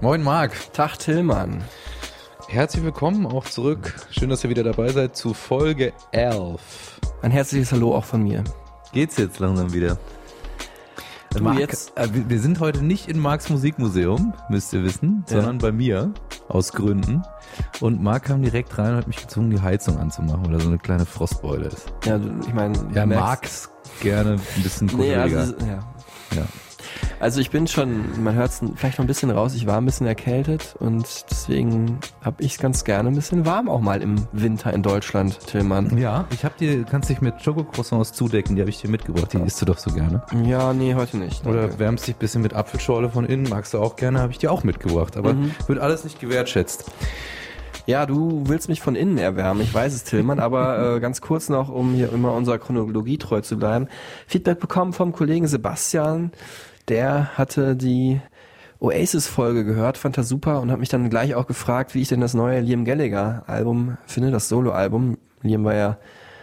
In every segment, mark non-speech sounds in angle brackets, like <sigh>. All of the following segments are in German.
Moin Marc, Tag Tillmann. herzlich willkommen auch zurück. Schön, dass ihr wieder dabei seid zu Folge 11. Ein herzliches Hallo auch von mir. Geht's jetzt langsam wieder? Du, Marc, jetzt- äh, wir- sind heute nicht in Marks Musikmuseum, müsst ihr wissen, Ja. sondern bei mir, aus Gründen. Und Marc kam direkt rein und hat mich gezwungen, die Heizung anzumachen, weil da so eine kleine Frostbeule ist. Ja, ich meine, Ja, Marx gerne ein bisschen Nee, kuscheliger. also, ja. ja. Also ich bin schon, man hört es vielleicht noch ein bisschen raus, ich war ein bisschen erkältet und deswegen habe ich es ganz gerne ein bisschen warm auch mal im Winter in Deutschland, Tillmann. ja, ich hab dir, kannst dich mit Schokocroissants zudecken, die habe ich dir mitgebracht, die isst du doch so gerne. Ja, nee, heute nicht. Oder danke. wärmst dich ein bisschen mit Apfelschorle von innen, magst du auch gerne, habe ich dir auch mitgebracht. Aber Mhm. wird alles nicht gewertschätzt. Ja, du willst mich von innen erwärmen, ich weiß es, Tillmann, aber <laughs> äh, ganz kurz noch, um hier immer unserer Chronologie treu zu bleiben. Feedback bekommen vom Kollegen Sebastian, der hatte die Oasis-Folge gehört, fand er super und hat mich dann gleich auch gefragt, wie ich denn das neue Liam Gallagher-Album finde, das Solo-Album. Liam war ja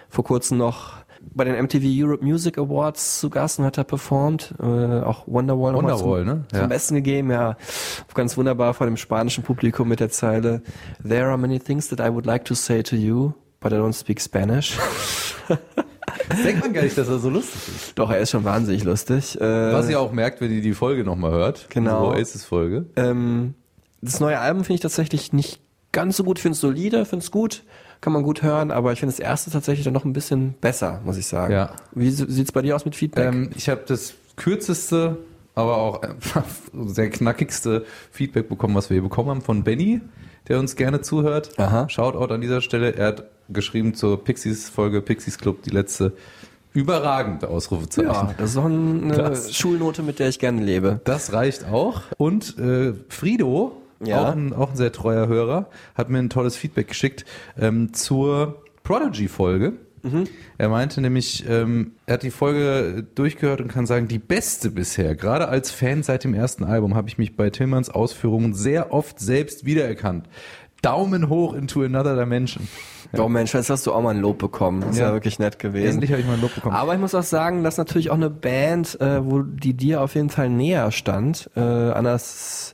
vor kurzem noch bei den MTV Europe Music Awards zu Gast und hat da performt, äh, auch Wonderwall, Wonderwall, zum, ne? zum Ja. Besten gegeben, ja, ganz wunderbar vor dem spanischen Publikum mit der Zeile There are many things that I would like to say to you, but I don't speak Spanish. <laughs> Das denkt man gar nicht, dass er so lustig ist. Doch, er ist schon wahnsinnig lustig. Äh, Was ihr auch merkt, wenn ihr die Folge nochmal hört. Genau. Die Oasis-Folge. ähm, das neue Album finde ich tatsächlich nicht ganz so gut, finde es solide, finde es gut, kann man gut hören, aber ich finde das erste tatsächlich dann noch ein bisschen besser, muss ich sagen. Ja. Wie sieht's bei dir aus mit Feedback? Ähm, ich habe das kürzeste, aber auch einfach <laughs> sehr knackigste Feedback bekommen, was wir hier bekommen haben von Benny, der uns gerne zuhört. Aha. Shoutout an dieser Stelle. Er hat geschrieben zur Pixies-Folge, Pixies Club, die letzte. Überragend, Ausrufezeichen. ja, das ist doch eine Das- Schulnote, mit der ich gerne lebe. Das reicht auch. Und äh, Frido, Ja. auch, ein, auch ein sehr treuer Hörer, hat mir ein tolles Feedback geschickt ähm, zur Prodigy-Folge. Mhm. Er meinte nämlich, ähm, er hat die Folge durchgehört und kann sagen, die beste bisher. Gerade als Fan seit dem ersten Album habe ich mich bei Tillmans Ausführungen sehr oft selbst wiedererkannt. Daumen hoch into another dimension. Oh Mensch, jetzt hast du auch mal ein Lob bekommen. Das ist ja, Ja. wirklich nett gewesen. Endlich habe ich mal ein Lob bekommen. Aber ich muss auch sagen, dass natürlich auch eine Band, äh, wo die dir auf jeden Fall näher stand, äh, anders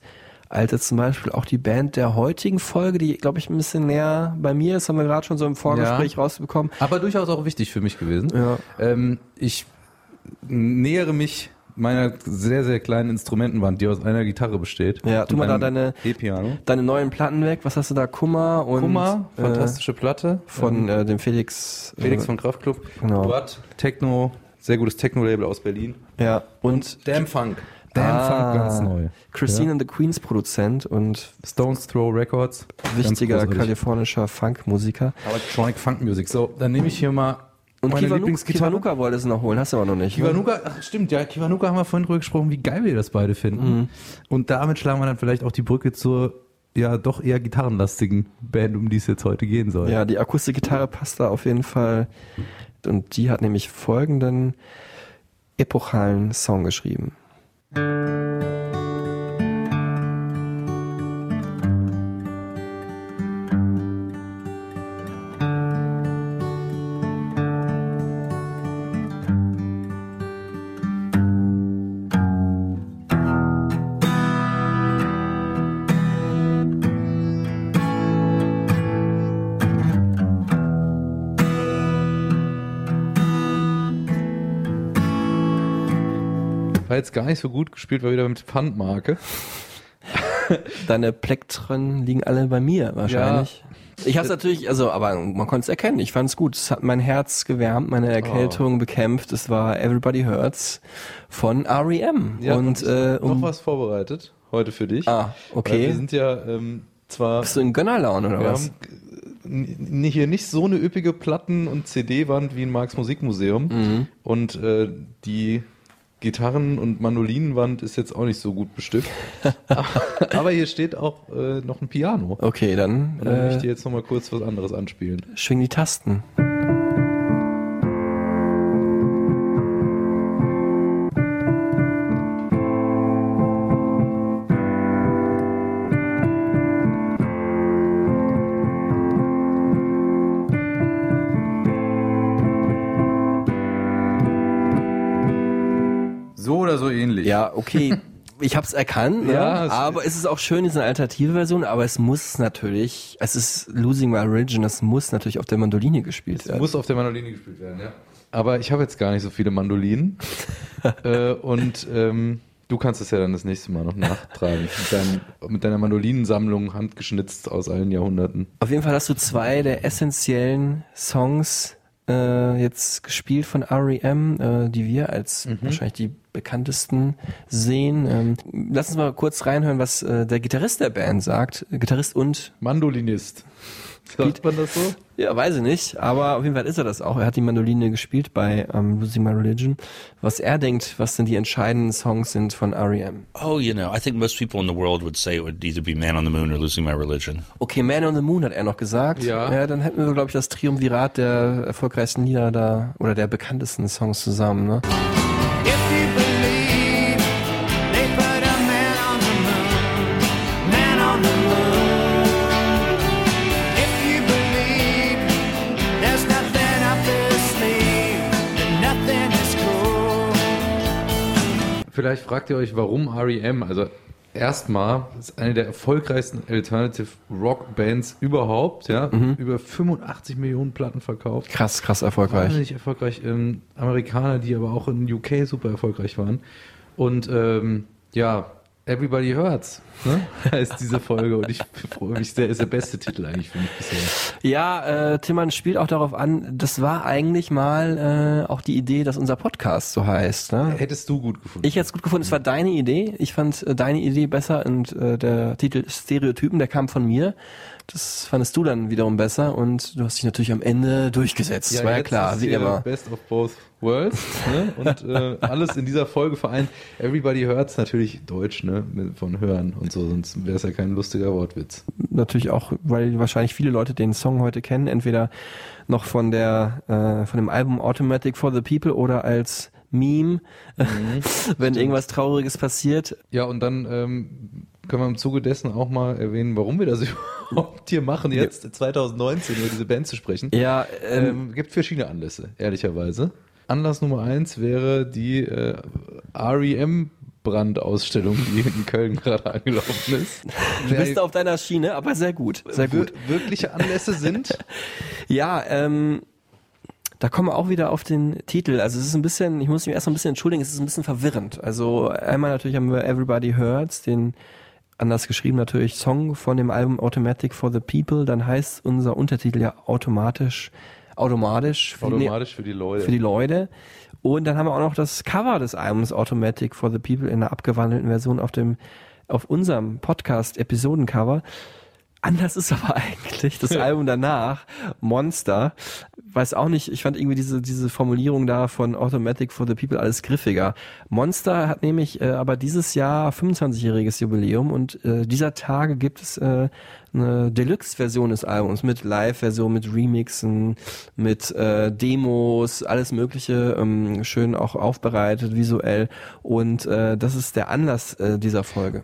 als jetzt zum Beispiel auch die Band der heutigen Folge, die glaube ich ein bisschen näher bei mir ist, haben wir gerade schon so im Vorgespräch Ja. rausbekommen. Aber durchaus auch wichtig für mich gewesen. Ja. Ähm, ich nähere mich meiner sehr, sehr kleinen Instrumentenwand, die aus einer Gitarre besteht. Ja, tu Und mal da deine- E-Piano. Deine neuen Platten weg, was hast du da? Kummer und Kummer, äh, fantastische Platte. von äh, dem Felix. Felix äh, von Kraftklub. genau. Dort Techno, sehr gutes Techno-Label aus Berlin. Ja, und Damn Funk. Damn Ah, Funk, ganz neu. Christine Ja. and the Queens Produzent und Stones Throw Records. wichtiger kalifornischer Funkmusiker. Electronic Funk Music. So, dann nehme ich hier mal Und meine Lieblingsgitarre. Kiwanuka wolltest du noch holen, hast du aber noch nicht. ne? Kiwanuka, ach stimmt, ja, Kiwanuka haben wir vorhin drüber gesprochen, wie geil wir das beide finden. Mhm. Und damit schlagen wir dann vielleicht auch die Brücke zur ja doch eher gitarrenlastigen Band, um die es jetzt heute gehen soll. Ja, die Akustikgitarre passt da auf jeden Fall. Und die hat nämlich folgenden epochalen Song geschrieben. War jetzt gar nicht so gut gespielt, war wieder mit Pfandmarke. Deine Plektren liegen alle bei mir wahrscheinlich. Ich habe es natürlich, also, aber man konnte es erkennen. Ich fand es gut. Es hat mein Herz gewärmt, meine Erkältung Oh. bekämpft. Es war Everybody Hurts von REM. und äh, noch um, was vorbereitet heute für dich. Ah, okay. Weil wir sind ja ähm, zwar bist du in Gönnerlaune oder wir was? haben hier nicht so eine üppige Platten- und CD-Wand wie in Marx Musikmuseum. Mhm. Und äh, die Gitarren- und Mandolinenwand ist jetzt auch nicht so gut bestückt. <laughs> Aber hier steht auch äh, noch ein Piano. Okay, dann, Und dann will ich äh, dir jetzt nochmal kurz was anderes anspielen. schwing die Tasten. Okay. Ich hab's erkannt, ne? Ja, es- aber es ist auch schön, diese alternative Version, aber es muss natürlich, es ist Losing My Religion, es muss natürlich auf der Mandoline gespielt werden. Muss auf der Mandoline gespielt werden, ja. Aber ich habe jetzt gar nicht so viele Mandolinen. <laughs> äh, und ähm, du kannst es ja dann das nächste Mal noch nachtragen. Mit, deinem, mit deiner Mandolinensammlung handgeschnitzt aus allen Jahrhunderten. Auf jeden Fall hast du zwei der essentiellen Songs äh, jetzt gespielt von R.E.M., äh, die wir als Mhm. wahrscheinlich die bekanntesten sehen. Ähm, lass uns mal kurz reinhören, was äh, der Gitarrist der Band sagt. Gitarrist und Mandolinist. Sagt man das so? Ja, weiß ich nicht, aber auf jeden Fall ist er das auch. Er hat die Mandoline gespielt bei ähm, Losing My Religion. Was er denkt, was denn die entscheidenden Songs sind von R.E.M. Oh, you know, I think most people in the world would say it would either be Man on the Moon or Losing My Religion. Okay, Man on the Moon hat er noch gesagt. Ja. ja dann hätten wir, glaube ich, das Triumvirat der erfolgreichsten Lieder da oder der bekanntesten Songs zusammen. Ne? Vielleicht fragt ihr euch, warum REM? Also erstmal ist eine der erfolgreichsten Alternative Rock Bands überhaupt, ja. Über 85 Millionen Platten verkauft. Krass, krass erfolgreich. Wahnsinnig erfolgreich. Ähm, Amerikaner, die aber auch in UK super erfolgreich waren. Und ähm, ja, Everybody Hurts, ne? <laughs> heißt diese Folge. Und ich freue mich sehr, ist der beste Titel eigentlich für mich bisher. Ja, äh, Tillmann spielt auch darauf an, das war eigentlich mal äh, auch die Idee, dass unser Podcast so heißt. Ne? Hättest du gut gefunden. Ich hätte es gut gefunden, es war deine Idee. Ich fand äh, deine Idee besser und äh, der Titel Stereotypen, der kam von mir. Das fandest du dann wiederum besser und du hast dich natürlich am Ende durchgesetzt. Das war ja klar, wie immer. Best of both worlds. Ne? Und äh, alles in dieser Folge vereint. Everybody Hurts natürlich Deutsch, ne? Von Hören und so, sonst wäre es ja kein lustiger Wortwitz. Natürlich auch, weil wahrscheinlich viele Leute den Song heute kennen, entweder noch von der äh, von dem Album Automatic for the People oder als Meme, <laughs> wenn irgendwas Trauriges passiert. Ja, und dann ähm, können wir im Zuge dessen auch mal erwähnen, warum wir das <laughs> überhaupt hier machen, jetzt 2019 über diese Band zu sprechen. Ja, ähm, Ähm, gibt verschiedene Anlässe, ehrlicherweise. Anlass Nummer eins wäre die äh, REM Brandausstellung, die in Köln <laughs> gerade angelaufen ist. du bist auf deiner Schiene, aber sehr gut, sehr gut. Wir- wirkliche Anlässe sind. <laughs> Ja, ähm, da kommen wir auch wieder auf den Titel. Also es ist ein bisschen, ich muss mich erst mal ein bisschen entschuldigen, es ist ein bisschen verwirrend. Also einmal natürlich haben wir Everybody Hurts, den anders geschrieben natürlich Song von dem Album Automatic for the People. Dann heißt unser Untertitel ja automatisch, automatisch, für die- Automatisch für die Leute. für die Leute. Und dann haben wir auch noch das Cover des Albums Automatic for the People in einer abgewandelten Version auf dem, auf unserem Podcast-Episodencover. Anders ist aber <laughs> eigentlich das <laughs> Album danach, Monster. Weiß auch nicht, ich fand irgendwie diese, diese Formulierung da von Automatic for the People alles griffiger. Monster hat nämlich äh, aber dieses Jahr 25-jähriges Jubiläum und äh, dieser Tage gibt es äh, eine Deluxe-Version des Albums mit Live-Version, mit Remixen, mit äh, Demos, alles Mögliche, ähm, schön auch aufbereitet visuell und äh, das ist der Anlass äh, dieser Folge.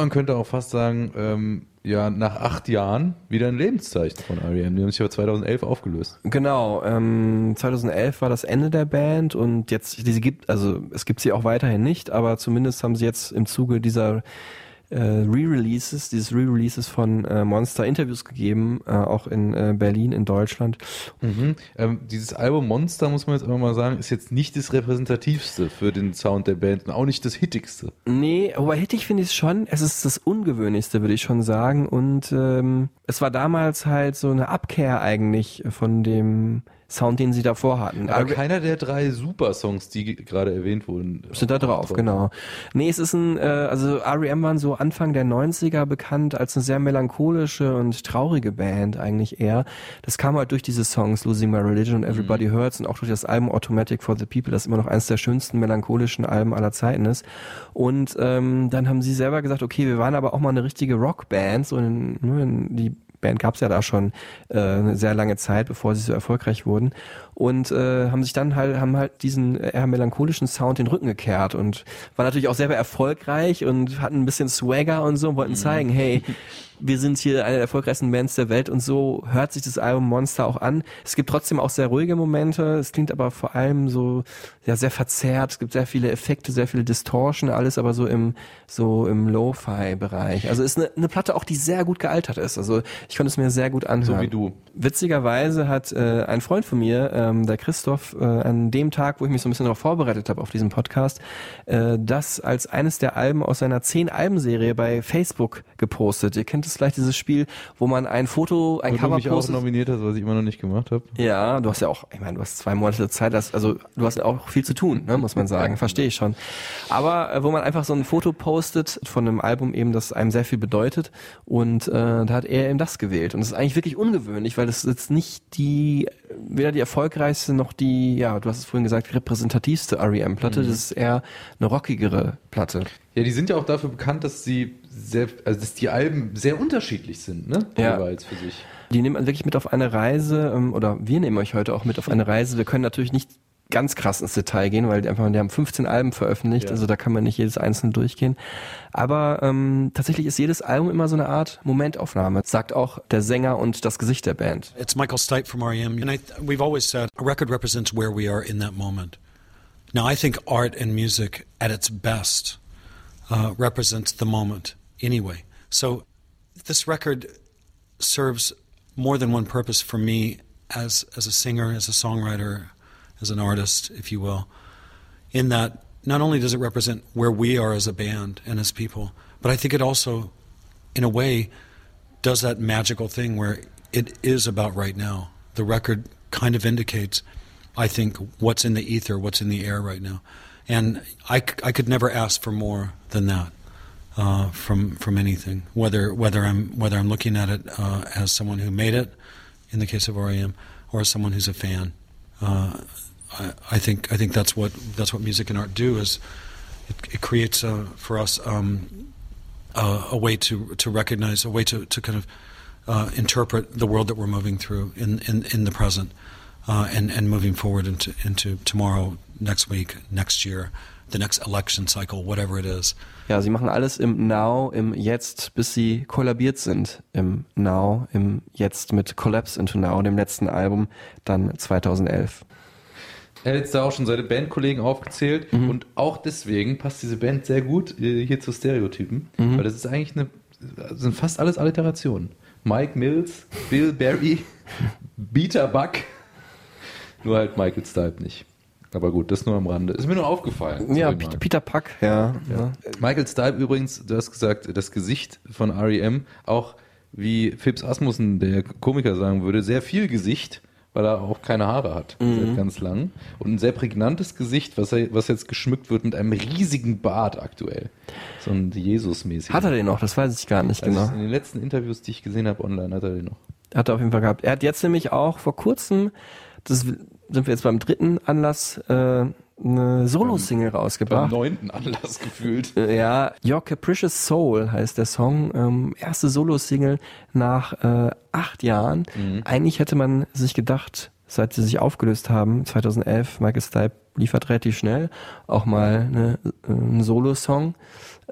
Man könnte auch fast sagen, ähm, ja, nach acht Jahren wieder ein Lebenszeichen von R.E.M. Die haben sich aber 2011 aufgelöst. Genau, ähm, 2011 war das Ende der Band und jetzt, diese gibt, also es gibt sie auch weiterhin nicht, aber zumindest haben sie jetzt im Zuge dieser äh, Re-Releases, dieses Re-Releases von äh, Monster Interviews gegeben, äh, auch in äh, Berlin, in Deutschland. Mhm. Ähm, dieses Album Monster, muss man jetzt aber mal sagen, ist jetzt nicht das repräsentativste für den Sound der Band und auch nicht das hittigste. Nee, aber hittig finde ich es schon. Es ist das Ungewöhnlichste, würde ich schon sagen. Und ähm, es war damals halt so eine Abkehr eigentlich von dem Sound, den sie davor hatten. Aber keiner der drei Super-Songs, die gerade erwähnt wurden, sind da drauf, genau. Nee, es ist ein, äh, also R.E.M. waren so Anfang der 90er bekannt als eine sehr melancholische und traurige Band eigentlich eher. Das kam halt durch diese Songs Losing My Religion und Everybody Mhm. Hurts und auch durch das Album Automatic for the People, das immer noch eines der schönsten melancholischen Alben aller Zeiten ist. Und ähm, dann haben sie selber gesagt, okay, wir waren aber auch mal eine richtige Rockband, so in, nur in die Band gab's ja da schon äh, eine sehr lange Zeit, bevor sie so erfolgreich wurden und äh, haben sich dann halt haben halt diesen eher melancholischen Sound den Rücken gekehrt und war natürlich auch selber erfolgreich und hatten ein bisschen Swagger und so und wollten zeigen, hey, <laughs> wir sind hier eine der erfolgreichsten Bands der Welt und so hört sich das Album Monster auch an. Es gibt trotzdem auch sehr ruhige Momente, es klingt aber vor allem so ja sehr verzerrt, es gibt sehr viele Effekte, sehr viele Distortion, alles aber so im so im Lo-Fi Bereich. Also ist eine, eine Platte auch die sehr gut gealtert ist. Also ich konnte es mir sehr gut anhören. so wie du. Witzigerweise hat äh, ein Freund von mir, ähm, der Christoph, äh, an dem Tag, wo ich mich so ein bisschen darauf vorbereitet habe auf diesen Podcast, äh, das als eines der Alben aus seiner zehn Alben-Serie bei Facebook gepostet. Ihr kennt es vielleicht dieses Spiel, wo man ein Foto, ein du Cover mich auch postet. nominiert hast, was ich immer noch nicht gemacht habe. Ja, du hast ja auch, ich meine, du hast zwei Monate Zeit, das, also du hast auch viel zu tun, ne, muss man sagen, <laughs> verstehe ich schon. Aber äh, wo man einfach so ein Foto postet von einem Album eben, das einem sehr viel bedeutet und äh, da hat er eben das gewählt und das ist eigentlich wirklich ungewöhnlich, weil das ist jetzt nicht die, weder die erfolgreichste noch die, ja, du hast es vorhin gesagt, repräsentativste R.E.M.-Platte, das ist eher eine rockigere Platte. Ja, die sind ja auch dafür bekannt, dass sie sehr, also dass die Alben sehr unterschiedlich sind, ne? Ja. Jeweils für sich. Die nehmen wirklich mit auf eine Reise, ähm, oder wir nehmen euch heute auch mit auf eine Reise. Wir können natürlich nicht ganz krass ins Detail gehen, weil die einfach, die haben 15 Alben veröffentlicht, Ja. also da kann man nicht jedes einzelne durchgehen. Aber ähm, tatsächlich ist jedes Album immer so eine Art Momentaufnahme, sagt auch der Sänger und das Gesicht der Band. It's Michael Stipe from REM, and I, we've always said a record represents where we are in that moment. Now, I think art and music at its best uh, represents the moment anyway. So, this record serves more than one purpose for me as as a singer, as a songwriter, as an artist, if you will. In that, not only does it represent where we are as a band and as people, but I think it also, in a way, does that magical thing where it is about right now. The record kind of indicates, I think, what's in the ether, what's in the air right now. And I, I could never ask for more than that uh, from from anything. Whether whether I'm whether I'm looking at it uh, as someone who made it, in the case of REM, or as someone who's a fan. Uh, I, I think I think that's what that's what music and art do is it, it creates for us um, a way to to recognize a way to, to kind of uh, interpret the world that we're moving through in in, in the present uh, and and moving forward into into tomorrow, next week, next year, the next election cycle, whatever it is. Ja, sie machen alles im Now, im Jetzt, bis sie kollabiert sind. Im Now, im Jetzt mit Collapse into Now, dem letzten Album, dann 2011. Er hat jetzt da auch schon seine Bandkollegen aufgezählt und auch deswegen passt diese Band sehr gut äh, hier zu Stereotypen, weil das ist eigentlich eine, das sind fast alles Alliterationen. Mike Mills, Bill Berry, <laughs> Peter Buck, nur halt Michael Stipe nicht. Aber gut, das nur am Rande. Ist mir nur aufgefallen. Ja, Sorry, Peter, Puck, ja. ja. Michael Stipe übrigens, du hast gesagt, das Gesicht von R.E.M., auch wie Phipps Asmussen, der Komiker, sagen würde, sehr viel Gesicht, weil er auch keine Haare hat, seit ganz lang. Und ein sehr prägnantes Gesicht, was, er, was jetzt geschmückt wird mit einem riesigen Bart aktuell. So ein Jesus-mäßig. Hat er den noch? Das weiß ich gar nicht also genau. In den letzten Interviews, die ich gesehen habe online, hat er den noch. Hat er auf jeden Fall gehabt. Er hat jetzt nämlich auch vor kurzem, das sind wir jetzt beim dritten Anlass, äh, eine Solo-Single Beim rausgebracht. neunten Anlass gefühlt. Äh, Ja, Your Capricious Soul heißt der Song. Ähm, erste Solo-Single nach äh, acht Jahren. Eigentlich hätte man sich gedacht, seit sie sich aufgelöst haben, 2011, Michael Stipe liefert relativ schnell auch mal eine, äh, einen Solo-Song.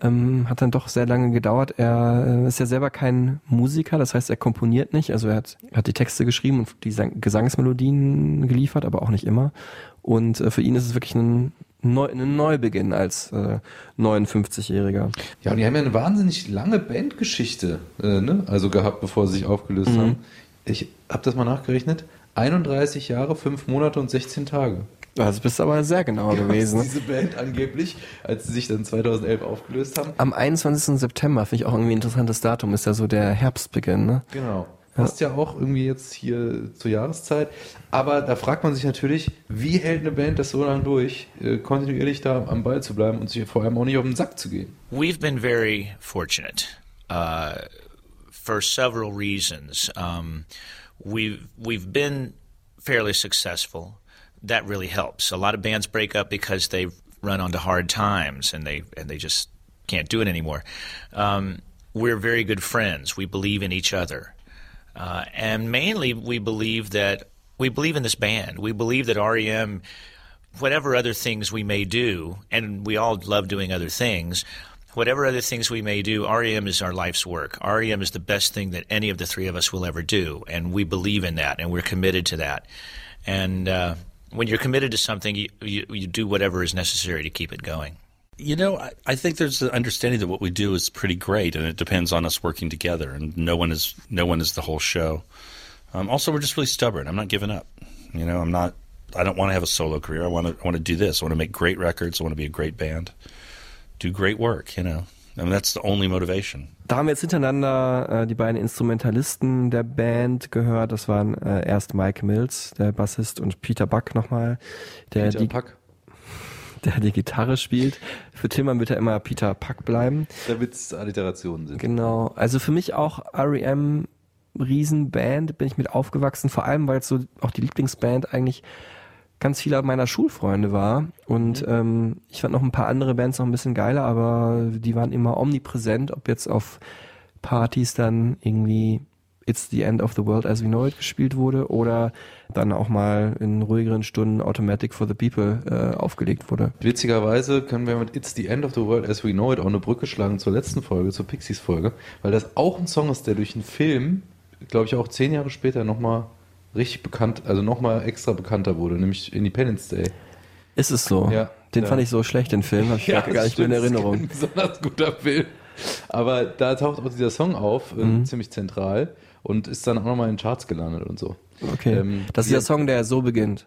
Ähm, hat dann doch sehr lange gedauert. Er äh, ist ja selber kein Musiker, das heißt, er komponiert nicht. Also er hat, hat die Texte geschrieben und die Sang Gesangsmelodien geliefert, aber auch nicht immer. Und äh, für ihn ist es wirklich ein neu, einen Neubeginn als äh, 59-Jähriger. Ja, und die haben ja eine wahnsinnig lange Bandgeschichte äh, ne? also gehabt, bevor sie sich aufgelöst Mhm. haben. Ich habe das mal nachgerechnet. 31 Jahre, 5 Monate und 16 Tage. Also bist aber sehr genau gewesen. ne? Diese Band angeblich, als sie sich dann 2011 aufgelöst haben. Am 21. September finde ich auch irgendwie ein interessantes Datum, ist ja so der Herbstbeginn, ne? Genau. Passt ja auch irgendwie jetzt hier zur Jahreszeit. Aber da fragt man sich natürlich, wie hält eine Band das so lange durch, äh, kontinuierlich da am Ball zu bleiben und sich vor allem auch nicht auf den Sack zu gehen? We've been very fortunate uh, for several reasons. Um, we've we've been fairly successful. That really helps. A lot of bands break up because they run onto hard times and they and they just can't do it anymore. Um, we're very good friends. We believe in each other, uh, and mainly we believe that we believe in this band. We believe that REM whatever other things we may do, and we all love doing other things, whatever other things we may do, REM is our life's work. REM is the best thing that any of the three of us will ever do, and we believe in that, and we're committed to that. And uh, when you're committed to something, you, you, you do whatever is necessary to keep it going. You know, I, I think there's an understanding that what we do is pretty great, and it depends on us working together. And no one is no one is the whole show. Um, also, we're just really stubborn. I'm not giving up. You know, I'm not. I don't want to have a solo career. I want to. I want to do this. I want to make great records. I want to be a great band. Do great work. You know, I mean that's the only motivation. Da haben wir jetzt hintereinander äh, die beiden Instrumentalisten der Band gehört. Das waren äh, erst Mike Mills, der Bassist, und Peter Buck nochmal, der Peter die, Pack. <laughs> der die Gitarre spielt. Für Tillmann wird er immer Peter Puck bleiben. Damit es Alliterationen sind. Genau. Also für mich auch REM Riesenband, bin ich mit aufgewachsen, vor allem weil es so auch die Lieblingsband eigentlich ganz vieler meiner Schulfreunde war. Und ähm, ich fand noch ein paar andere Bands noch ein bisschen geiler, aber die waren immer omnipräsent, ob jetzt auf Partys dann irgendwie It's the End of the World as We Know It gespielt wurde oder dann auch mal in ruhigeren Stunden Automatic for the People äh, aufgelegt wurde. Witzigerweise können wir mit It's the End of the World as We Know It auch eine Brücke schlagen zur letzten Folge, zur Pixies-Folge, weil das auch ein Song ist, der durch einen Film, glaube ich, auch zehn Jahre später nochmal richtig bekannt, also nochmal extra bekannter wurde, nämlich Independence Day. Ist es so? Ja. Den Ja. fand ich so schlecht, den Film, habe ich <laughs> gar, gar nicht mehr in stimmt, Erinnerung. Das ist kein besonders guter Film. Aber da taucht auch dieser Song auf, äh, Mhm. ziemlich zentral und ist dann auch nochmal in den Charts gelandet und so. Okay. Ähm, das ist ja. der Song, der so beginnt.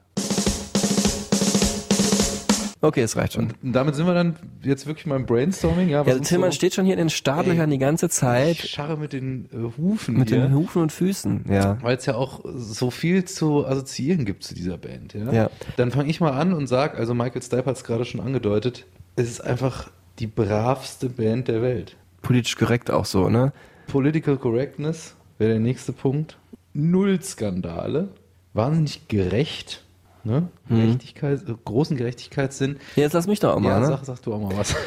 Okay, es reicht schon. Und damit sind wir dann jetzt wirklich mal im Brainstorming. Ja, Ja, Tillmann so- steht schon hier in den Startlöchern die ganze Ich Zeit scharre mit den äh, Hufen mit hier. den Hufen und Füßen. Ja. Weil es ja auch so viel zu assoziieren gibt zu dieser Band. Ja? Ja. Dann fange ich mal an und sage, also Michael Stipe hat es gerade schon angedeutet, es ist einfach die bravste Band der Welt. Politisch korrekt auch so, ne? Political Correctness wäre der nächste Punkt. Null Skandale. Wahnsinnig gerecht. Ne? Gerechtigkeit, äh, großen Gerechtigkeitssinn. Jetzt lass mich doch auch mal, ja, ne? sag, sag du auch mal was. <laughs>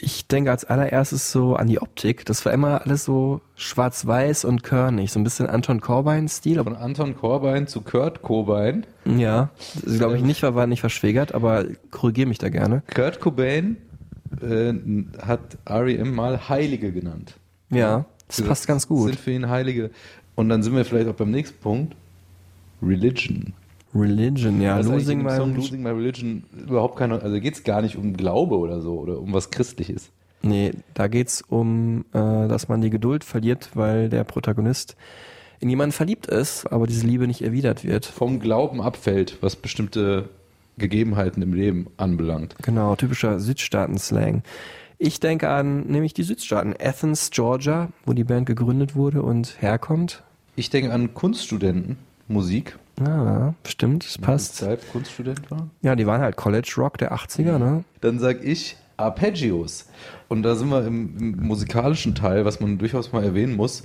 Ich denke als allererstes so an die Optik. Das war immer alles so schwarz-weiß und körnig. So ein bisschen Anton Corbijn-Stil. Von Anton Corbijn zu Kurt Cobain. Ja, glaube ich nicht, war, war nicht verschwägert, aber korrigiere mich da gerne. Kurt Cobain äh, hat R.E.M. mal Heilige genannt. Ja, das passt ganz gut. Sind für ihn Heilige. Und dann sind wir vielleicht auch beim nächsten Punkt. Religion. Religion, ja, Losing My Song Religion. Losing My Religion überhaupt keine, also geht es gar nicht um Glaube oder so oder um was Christliches. Nee, da geht's um, äh, dass man die Geduld verliert, weil der Protagonist in jemanden verliebt ist, aber diese Liebe nicht erwidert wird. Vom Glauben abfällt, was bestimmte Gegebenheiten im Leben anbelangt. Genau, typischer Südstaaten-Slang. Ich denke an nämlich die Südstaaten, Athens, Georgia, wo die Band gegründet wurde und herkommt. Ich denke an Kunststudenten, Musik. Ah, stimmt, das passt. Stipe Kunststudent war. Ja, die waren halt College Rock der 80er, ne? Dann sag ich Arpeggios. Und da sind wir im, im musikalischen Teil, was man durchaus mal erwähnen muss.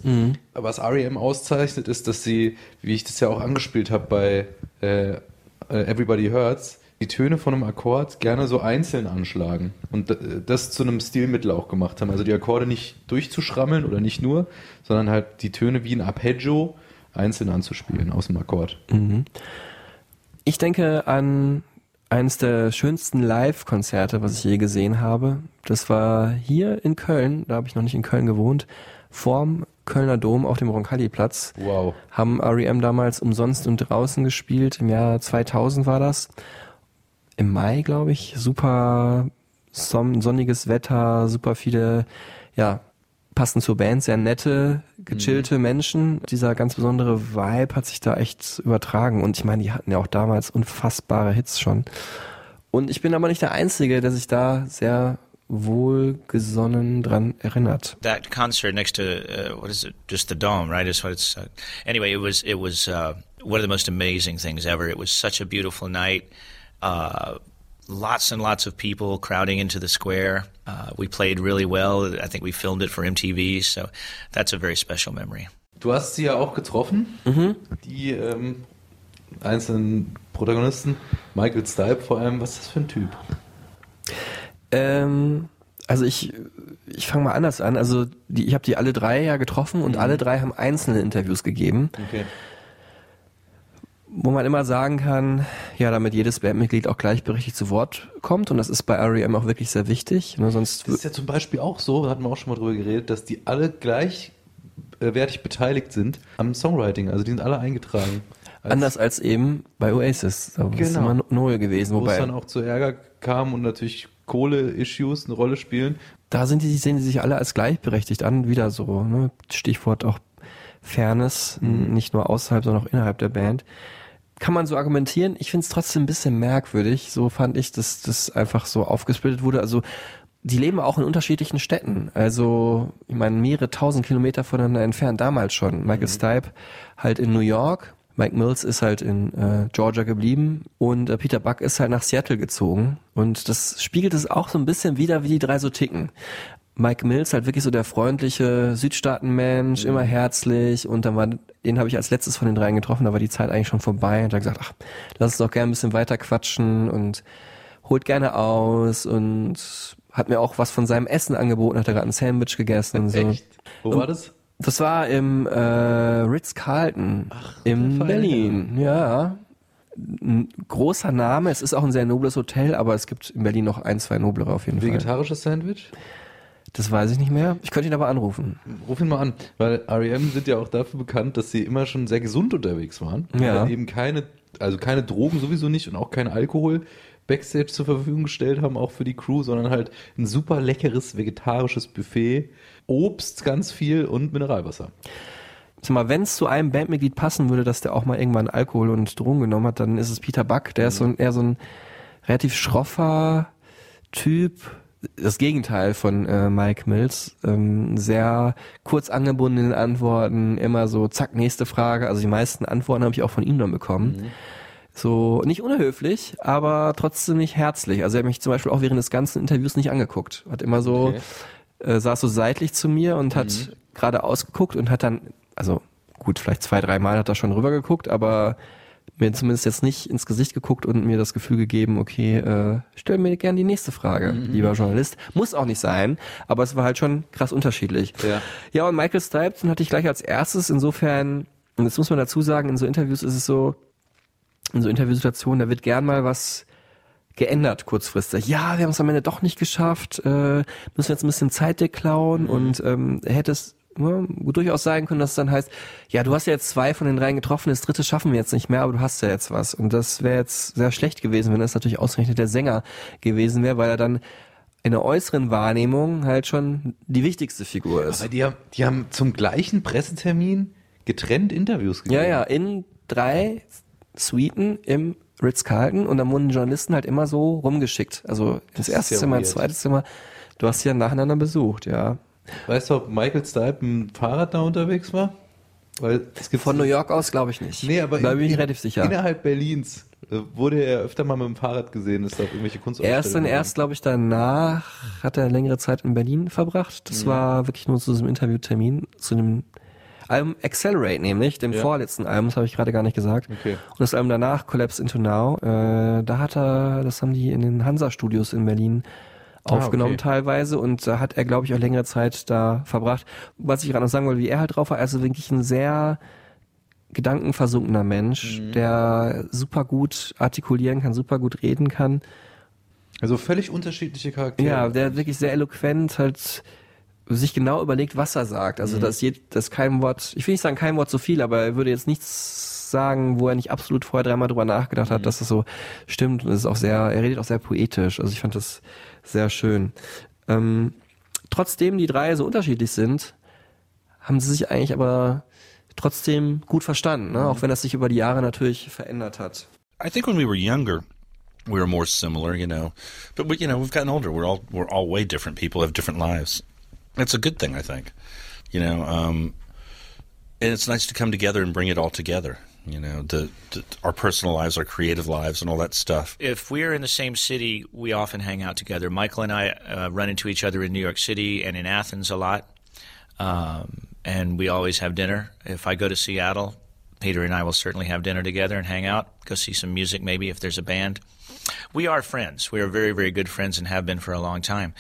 Was REM auszeichnet, ist, dass sie, wie ich das ja auch angespielt habe bei äh, äh, Everybody Hurts, die Töne von einem Akkord gerne so einzeln anschlagen und das zu einem Stilmittel auch gemacht haben. Also die Akkorde nicht durchzuschrammeln oder nicht nur, sondern halt die Töne wie ein Arpeggio einzeln anzuspielen aus dem Akkord. Ich denke an eines der schönsten Live-Konzerte, was ich je gesehen habe. Das war hier in Köln, da habe ich noch nicht in Köln gewohnt, vorm Kölner Dom auf dem Roncalli-Platz. Wow. Haben REM damals umsonst und draußen gespielt, im Jahr 2000 war das. im Mai, glaube ich. Super son sonniges Wetter, super viele, ja, passend zur Band, sehr nette, gechillte Menschen. Dieser ganz besondere Vibe hat sich da echt übertragen. Und ich meine, die hatten ja auch damals unfassbare Hits schon. Und ich bin aber nicht der Einzige, der sich da sehr wohlgesonnen dran erinnert. That concert next to uh, what is it? Just the dome, right? Is what it's. Uh, anyway, it was it was uh, one of the most amazing things ever. It was such a beautiful night. Uh, lots and lots of people crowding into the square. Uh, we played really well. I think we filmed it for MTV, so that's a very special memory. Du hast sie ja auch getroffen, die ähm, einzelnen Protagonisten. Michael Stipe vor allem, was ist das für ein Typ? Ähm, also ich, ich fange mal anders an. Also die, ich habe die alle drei ja getroffen und alle drei haben einzelne Interviews gegeben, Okay. Wo man immer sagen kann, ja, damit jedes Bandmitglied auch gleichberechtigt zu Wort kommt und das ist bei R.E.M. auch wirklich sehr wichtig. Ne, sonst Das ist ja zum Beispiel auch so, da hatten wir auch schon mal drüber geredet, dass die alle gleichwertig beteiligt sind am Songwriting. Also die sind alle eingetragen. Als- anders als eben bei Oasis. Da ist Genau. immer neu gewesen. wo es Wobei dann auch zu Ärger kam und natürlich Kohle-Issues eine Rolle spielen. da sind die, sehen die sich alle als gleichberechtigt an, wieder so, ne? Stichwort auch Fairness, n- nicht nur außerhalb, sondern auch innerhalb der Band. Kann man so argumentieren. Ich finde es trotzdem ein bisschen merkwürdig. So fand ich, dass das einfach so aufgesplittet wurde. Also die leben auch in unterschiedlichen Städten. Also, ich meine, mehrere tausend Kilometer voneinander entfernt, damals schon. Michael Stipe halt in New York, Mike Mills ist halt in äh, Georgia geblieben und äh, Peter Buck ist halt nach Seattle gezogen. Und das spiegelt es auch so ein bisschen wieder, wie die drei so ticken. Mike Mills halt wirklich so der freundliche Südstaatenmensch, immer herzlich und dann war, den habe ich als letztes von den dreien getroffen, da war die Zeit eigentlich schon vorbei und er hat gesagt, ach, lass uns doch gerne ein bisschen weiter quatschen und holt gerne aus und hat mir auch was von seinem Essen angeboten, hat er gerade ein Sandwich gegessen und so. Echt? Wo Und- war das? Das war im äh, Ritz-Carlton in Berlin, ja. Ein großer Name, es ist auch ein sehr nobles Hotel, aber es gibt in Berlin noch ein, zwei noblere auf jeden Fall. Vegetarisches Sandwich? Das weiß ich nicht mehr. Ich könnte ihn aber anrufen. Ruf ihn mal an, weil R.E.M. sind ja auch dafür bekannt, dass sie immer schon sehr gesund unterwegs waren. Ja. Weil eben keine, also keine Drogen sowieso nicht und auch kein Alkohol Backstage zur Verfügung gestellt haben, auch für die Crew, sondern halt ein super leckeres vegetarisches Buffet, Obst ganz viel und Mineralwasser. Sag mal, wenn es zu einem Bandmitglied passen würde, dass der auch mal irgendwann Alkohol und Drogen genommen hat, dann ist es Peter Buck. Der ist so ein, eher so ein relativ schroffer Typ. Das Gegenteil von äh, Mike Mills. Ähm, sehr kurz angebunden in den Antworten, immer so, zack, nächste Frage. Also die meisten Antworten habe ich auch von ihm dann bekommen. So, nicht unhöflich, aber trotzdem nicht herzlich. Also er hat mich zum Beispiel auch während des ganzen Interviews nicht angeguckt. Hat immer so, Okay. äh, saß so seitlich zu mir und hat gerade ausgeguckt und hat dann, also gut, vielleicht zwei, drei Mal hat er schon rüber geguckt, aber mir zumindest jetzt nicht ins Gesicht geguckt und mir das Gefühl gegeben, okay, äh, stell mir gerne die nächste Frage, lieber Journalist. Muss auch nicht sein, aber es war halt schon krass unterschiedlich. Ja. Ja, und Michael Stipe, den hatte ich gleich als erstes, insofern, und das muss man dazu sagen, in so Interviews ist es so, in so Interviewsituationen, da wird gern mal was geändert kurzfristig. Ja, wir haben es am Ende doch nicht geschafft, äh, müssen wir jetzt ein bisschen Zeit dir klauen und ähm, hätte es durchaus sein können, dass es dann heißt, ja, du hast ja jetzt zwei von den dreien getroffen, das dritte schaffen wir jetzt nicht mehr, aber du hast ja jetzt was. Und das wäre jetzt sehr schlecht gewesen, wenn das natürlich ausgerechnet der Sänger gewesen wäre, weil er dann in der äußeren Wahrnehmung halt schon die wichtigste Figur ist. Aber die haben, die haben zum gleichen Pressetermin getrennt Interviews gegeben. Ja, ja, in drei Suiten im Ritz-Carlton und dann wurden die Journalisten halt immer so rumgeschickt. Also ins ist erste Zimmer, weird. ins zweite Zimmer. Du hast sie ja nacheinander besucht, ja. Weißt du, ob Michael Stipe mit dem Fahrrad da unterwegs war? Weil es gibt Von New York aus glaube ich nicht. Nee, aber da in- bin ich in- relativ sicher. Innerhalb Berlins äh, wurde er öfter mal mit dem Fahrrad gesehen, ist da auf irgendwelche Kunstausstellungen. Erst dann erst, glaube ich, danach hat er längere Zeit in Berlin verbracht. Das Mhm. war wirklich nur zu diesem Interviewtermin, zu dem Album Accelerate nämlich, dem Ja. vorletzten Album, das habe ich gerade gar nicht gesagt. Okay. Und das Album danach, Collapse into Now, äh, da hat er, das haben die in den Hansa-Studios in Berlin aufgenommen Ah, okay. teilweise und da hat er, glaube ich, auch längere Zeit da verbracht. Was ich gerade noch sagen wollte, wie er halt drauf war, also wirklich ein sehr gedankenversunkener Mensch, Mhm. der super gut artikulieren kann, super gut reden kann. Also völlig unterschiedliche Charaktere. Ja, der wirklich sehr eloquent, halt sich genau überlegt, was er sagt. Also dass je, dass kein Wort, ich will nicht sagen kein Wort so viel, aber er würde jetzt nichts sagen, wo er nicht absolut vorher dreimal drüber nachgedacht hat, dass das so stimmt. Und es ist auch sehr, er redet auch sehr poetisch. Also ich fand das sehr schön. Ähm, trotzdem die drei so unterschiedlich sind, haben sie sich eigentlich aber trotzdem gut verstanden, ne? auch wenn das sich über die Jahre natürlich verändert hat. I think when we were younger, we were more similar, you know. But we, you know, we've gotten older. We're all we're all way different people, have different lives. That's a good thing, I think. You know, um, and it's nice to come together and bring it all together. You know, the, the our personal lives, our creative lives, and all that stuff. If we're in the same city, we often hang out together. Michael and I uh, run into each other in New York City and in Athens a lot. Um, and we always have dinner. If I go to Seattle, Peter and I will certainly have dinner together and hang out, go see some music maybe if there's a band. We are friends. We are very, very good friends and have been for a long time.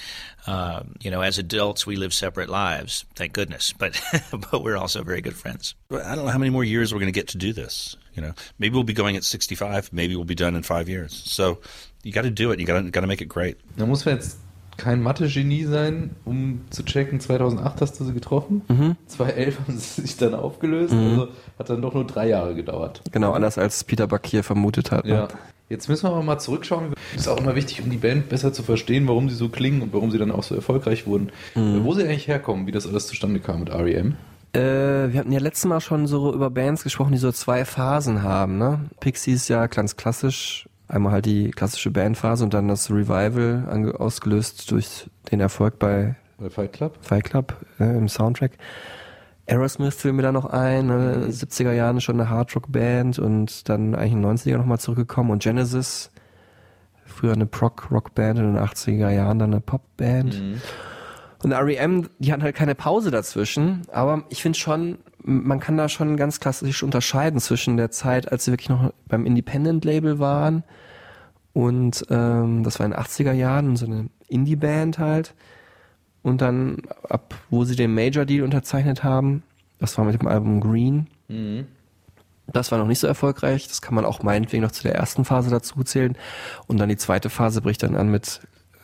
Um, you know, as adults, we live separate lives, thank goodness. But <laughs> but we're also very good friends. I don't know how many more years we're going to get to do this. You know, maybe we'll be going at 65. Maybe we'll be done in five years. So you got to do it. You got to got to make it great. Da muss man jetzt kein Mathe-Genie sein, um zu checken, 2008 hast du sie getroffen, 2011 haben sie sich dann aufgelöst, also hat dann doch nur drei Jahre gedauert. Genau, anders als Peter Bakir vermutet hat. Ne? Jetzt müssen wir aber mal zurückschauen. Es ist auch immer wichtig, um die Band besser zu verstehen, warum sie so klingen und warum sie dann auch so erfolgreich wurden. Wo sie eigentlich herkommen, wie das alles zustande kam mit R.E.M. Äh, wir hatten ja letztes Mal schon so über Bands gesprochen, die so zwei Phasen haben. Ne? Pixies ja ganz klassisch, einmal halt die klassische Bandphase und dann das Revival ausgelöst durch den Erfolg bei Bei Fight Club. Fight Club äh, im Soundtrack. Aerosmith fiel mir da noch ein, ne? 70er Jahren schon eine Hardrock-Band und dann eigentlich in den 90er nochmal zurückgekommen und Genesis, früher eine Prog-Rock-Band in den 80er Jahren dann eine Pop-Band. Und R.E.M., die hatten halt keine Pause dazwischen, aber ich finde schon, man kann da schon ganz klassisch unterscheiden zwischen der Zeit, als sie wirklich noch beim Independent-Label waren und ähm, das war in den 80er Jahren, so eine Indie-Band halt und dann ab, wo sie den Major-Deal unterzeichnet haben, das war mit dem Album Green, das war noch nicht so erfolgreich, das kann man auch meinetwegen noch zu der ersten Phase dazu zählen und dann die zweite Phase bricht dann an mit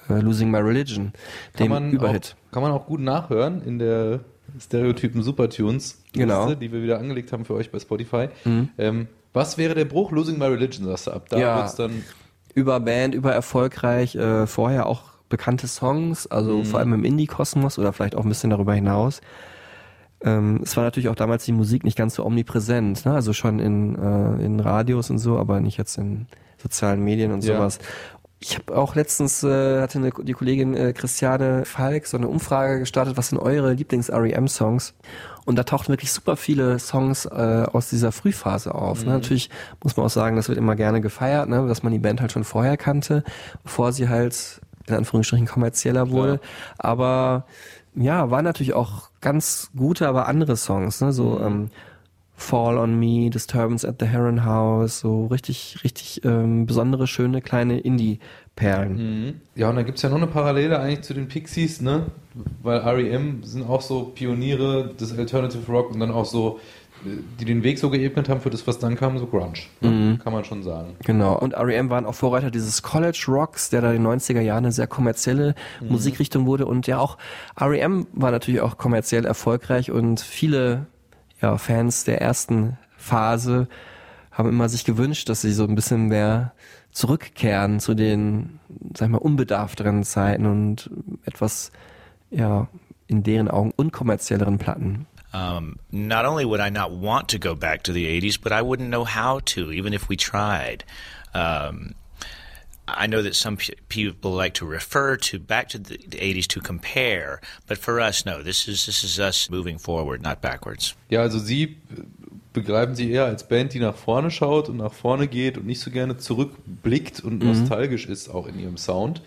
äh, Losing My Religion, Kann dem man, Überhit. auch, kann man auch gut nachhören in der Stereotypen Supertunes, Genau. Mhm. die wir wieder angelegt haben für euch bei Spotify. Ähm, was wäre der Bruch Losing My Religion, sagst du ab? Da Ja. wird's dann über Band, über erfolgreich, äh, vorher auch bekannte Songs, also Mhm. vor allem im Indie-Kosmos oder vielleicht auch ein bisschen darüber hinaus. Ähm, es war natürlich auch damals die Musik nicht ganz so omnipräsent, ne? also schon in, äh, in Radios und so, aber nicht jetzt in sozialen Medien und Ja. sowas. Ich habe auch letztens, äh, hatte eine, die Kollegin äh, Christiane Falk so eine Umfrage gestartet, was sind eure Lieblings-R.E.M.-Songs? Und da tauchten wirklich super viele Songs äh, aus dieser Frühphase auf. Ne? Natürlich muss man auch sagen, das wird immer gerne gefeiert, ne? dass man die Band halt schon vorher kannte, bevor sie halt in Anführungsstrichen kommerzieller wurde. Aber ja, waren natürlich auch ganz gute, aber andere Songs, ne? So ähm, Fall on Me, Disturbance at the Heron House, so richtig, richtig ähm, besondere, schöne kleine Indie-Perlen. Ja, und da gibt's ja noch eine Parallele eigentlich zu den Pixies, ne? Weil R.E.M. sind auch so Pioniere des Alternative Rock und dann auch so, die den Weg so geebnet haben für das, was dann kam, so Grunge. Ne? Kann man schon sagen. Genau. Und R.E.M. waren auch Vorreiter dieses College Rocks, der da in den 90er Jahren eine sehr kommerzielle Musikrichtung wurde. Und ja auch R.E.M. war natürlich auch kommerziell erfolgreich und viele ja, Fans der ersten Phase haben immer sich gewünscht, dass sie so ein bisschen mehr zurückkehren zu den, sag ich mal, unbedarfteren Zeiten und etwas, ja, in deren Augen unkommerzielleren Platten. Um, not only would I not want to go back to the 80s, but I wouldn't know how to, even if we tried. Um, I know that some pe- people like to refer to back to the, the 80s to compare, but for us, no. This is this is us moving forward, not backwards. Ja, also sie äh, begreifen sie eher als Band, die nach vorne schaut und nach vorne geht und nicht so gerne zurückblickt und nostalgisch ist auch in ihrem Sound.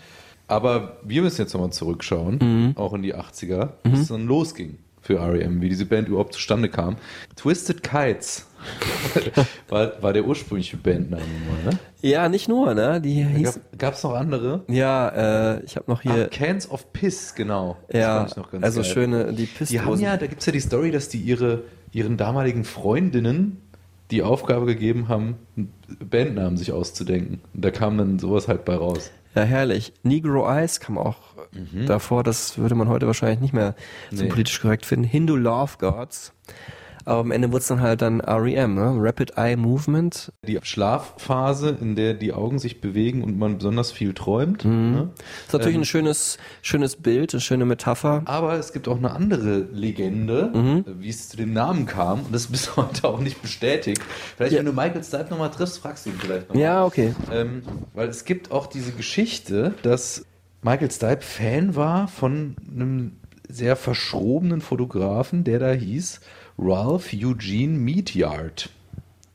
Aber wir müssen jetzt nochmal zurückschauen, auch in die 80er, bis es dann losging für R.E.M., wie diese Band überhaupt zustande kam. Twisted Kites <laughs> war, war der ursprüngliche Bandname ne? Ja, nicht nur, ne? Die hieß, Gab es noch andere? ja, äh, ich habe noch hier, Ach, Cans of Piss, genau. Das ja, fand ich noch ganz also geil. schöne, die Pissdosen. Die haben ja, da gibt's ja die Story, dass die ihre, ihren damaligen Freundinnen die Aufgabe gegeben haben, Bandnamen sich auszudenken. Und da kam dann sowas halt bei raus. Ja, herrlich. Negro Eyes kam auch davor, das würde man heute wahrscheinlich nicht mehr so Nee. politisch korrekt finden. Hindu Love Gods. Aber am Ende wurde es dann halt dann REM, ne? Rapid Eye Movement. Die Schlafphase, in der die Augen sich bewegen und man besonders viel träumt. Ne? ist natürlich ein schönes, schönes Bild, eine schöne Metapher. Aber es gibt auch eine andere Legende, Mhm. äh, wie es zu dem Namen kam. Und das ist bis <laughs> heute auch nicht bestätigt. Vielleicht, Ja. wenn du Michael Stipe nochmal triffst, fragst du ihn vielleicht nochmal. Ja, okay. Ähm, weil es gibt auch diese Geschichte, dass Michael Stipe Fan war von einem sehr verschrobenen Fotografen, der da hieß Ralph Eugene Meatyard.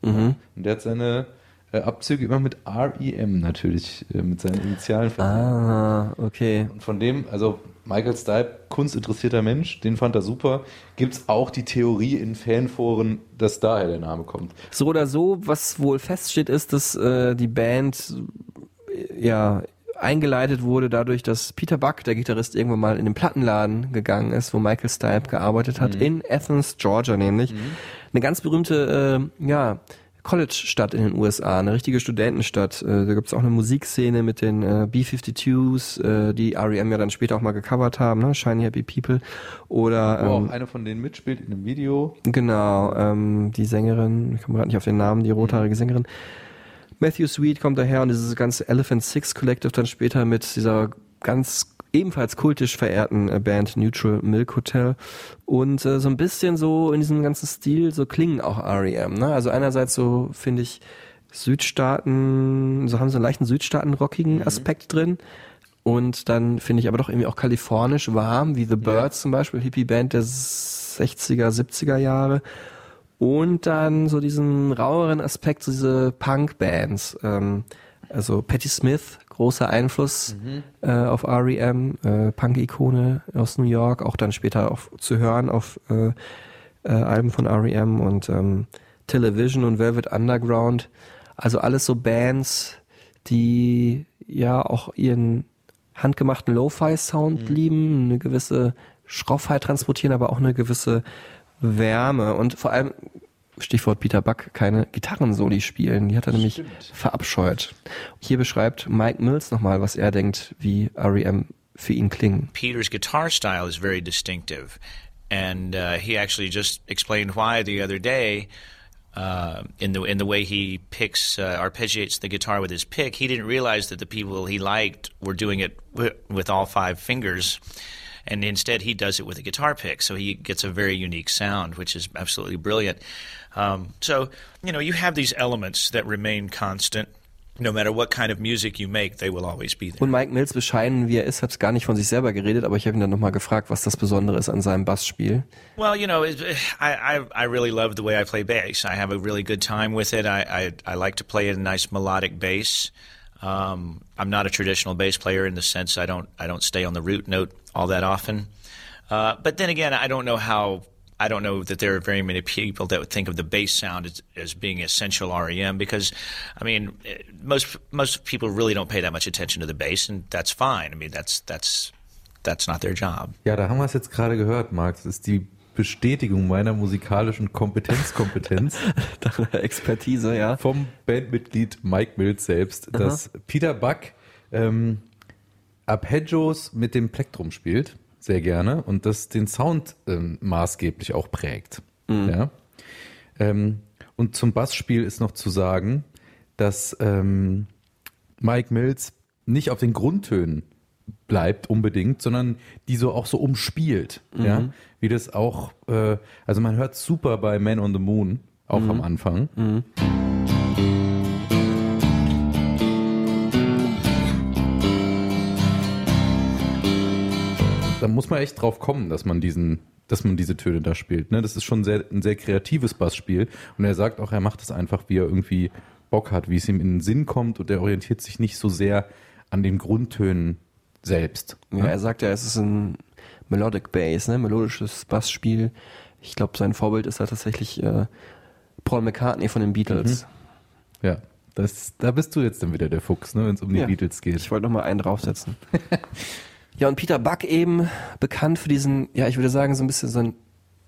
Mhm. Und der hat seine äh, Abzüge immer mit REM natürlich, äh, mit seinen Initialen versehen. Ah, okay. Und von dem, also Michael Stipe, kunstinteressierter Mensch, den fand er super. Gibt es auch die Theorie in Fanforen, dass daher der Name kommt. So oder so, was wohl feststeht, ist, dass äh, die Band ja eingeleitet wurde dadurch, dass Peter Buck, der Gitarrist, irgendwann mal in den Plattenladen gegangen ist, wo Michael Stipe gearbeitet hat, in Athens, Georgia nämlich. Eine ganz berühmte, äh, ja, College-Stadt in den USA, eine richtige Studentenstadt. Äh, da gibt's auch eine Musikszene mit den äh, B-52s, äh, die R.E.M. ja dann später auch mal gecovert haben, ne? Shiny Happy People. Oder Wo ähm, auch einer von denen mitspielt in einem Video. Genau, ähm, die Sängerin, ich komme gerade nicht auf den Namen, die rothaarige Sängerin. Matthew Sweet kommt daher und dieses ganze Elephant Six Collective dann später mit dieser ganz ebenfalls kultisch verehrten äh, Band Neutral Milk Hotel und äh, so ein bisschen so in diesem ganzen Stil so klingen auch R.E.M. Ne? Also einerseits so finde ich Südstaaten, so haben so einen leichten Südstaaten-rockigen Aspekt drin und dann finde ich aber doch irgendwie auch kalifornisch warm, wie The Birds zum Beispiel, Hippie-Band der 60er, 70er Jahre. Und dann so diesen raueren Aspekt, so diese Punk-Bands. Ähm, also Patti Smith, großer Einfluss äh, auf R.E.M., äh, Punk-Ikone aus New York, auch dann später auch zu hören auf äh, äh, Alben von R.E.M. und ähm, Television und Velvet Underground. Also alles so Bands, die ja auch ihren handgemachten Lo-Fi-Sound lieben, eine gewisse Schroffheit transportieren, aber auch eine gewisse Wärme und vor allem Stichwort Peter Buck, keine Gitarrensoli spielen. Die hat er nämlich verabscheut. Hier beschreibt Mike Mills nochmal, was er denkt, wie R.E.M. für ihn klingen. Peter's guitar style is very distinctive, and uh, he actually just explained why the other day. Uh, in the in the way he picks uh, arpeggiates the guitar with his pick, he didn't realize that the people he liked were doing it wi- with all five fingers, and instead he does it with a guitar pick. So he gets a very unique sound, which is absolutely brilliant. Um, so you know you have these elements that remain constant. No matter what kind of music you make, they will always be there. Und Mike Mills, bescheiden wie er ist, hat gar nicht von sich selber geredet, aber ich habe ihn dann nochmal gefragt, was das Besondere ist an seinem Bassspiel. Well, you know, I, I I really love the way I play bass. I have a really good time with it. I I, I like to play a nice melodic bass. Um, I'm not a traditional bass player in the sense I don't I don't stay on the root note all that often. Uh, but then again, I don't know how. I don't know that there are very many people that would think of the bass sound as, as being essential REM because, I mean, eh, most most people really don't pay that much attention to the bass, and that's fine. I mean, that's that's that's not their job. Ja, da haben wir es jetzt gerade gehört, Marc. Das ist die Bestätigung meiner musikalischen Kompetenzkompetenz <laughs> Expertise, ja. vom Bandmitglied Mike Mills selbst, dass Peter Buck ähm, Arpeggios mit dem Plektrum spielt, sehr gerne, und das den Sound ähm, maßgeblich auch prägt. Ja? Ähm, und zum Bassspiel ist noch zu sagen, dass ähm, Mike Mills nicht auf den Grundtönen bleibt unbedingt, sondern die so auch so umspielt, ja, wie das auch, äh, also man hört super bei Man on the Moon, auch am Anfang. Da muss man echt drauf kommen, dass man diesen, dass man diese Töne da spielt. Ne? Das ist schon sehr, ein sehr kreatives Bassspiel. Und er sagt auch, er macht es einfach, wie er irgendwie Bock hat, wie es ihm in den Sinn kommt und er orientiert sich nicht so sehr an den Grundtönen selbst. Ja, er sagt ja, es ist ein Melodic Bass, ne? melodisches Bassspiel. Ich glaube, sein Vorbild ist da tatsächlich äh, Paul McCartney von den Beatles. Ja, das, da bist du jetzt dann wieder der Fuchs, ne, wenn es um die Ja. Beatles geht. Ich wollte noch mal einen draufsetzen. <laughs> ja, und Peter Buck eben bekannt für diesen, ja, ich würde sagen, so ein bisschen so ein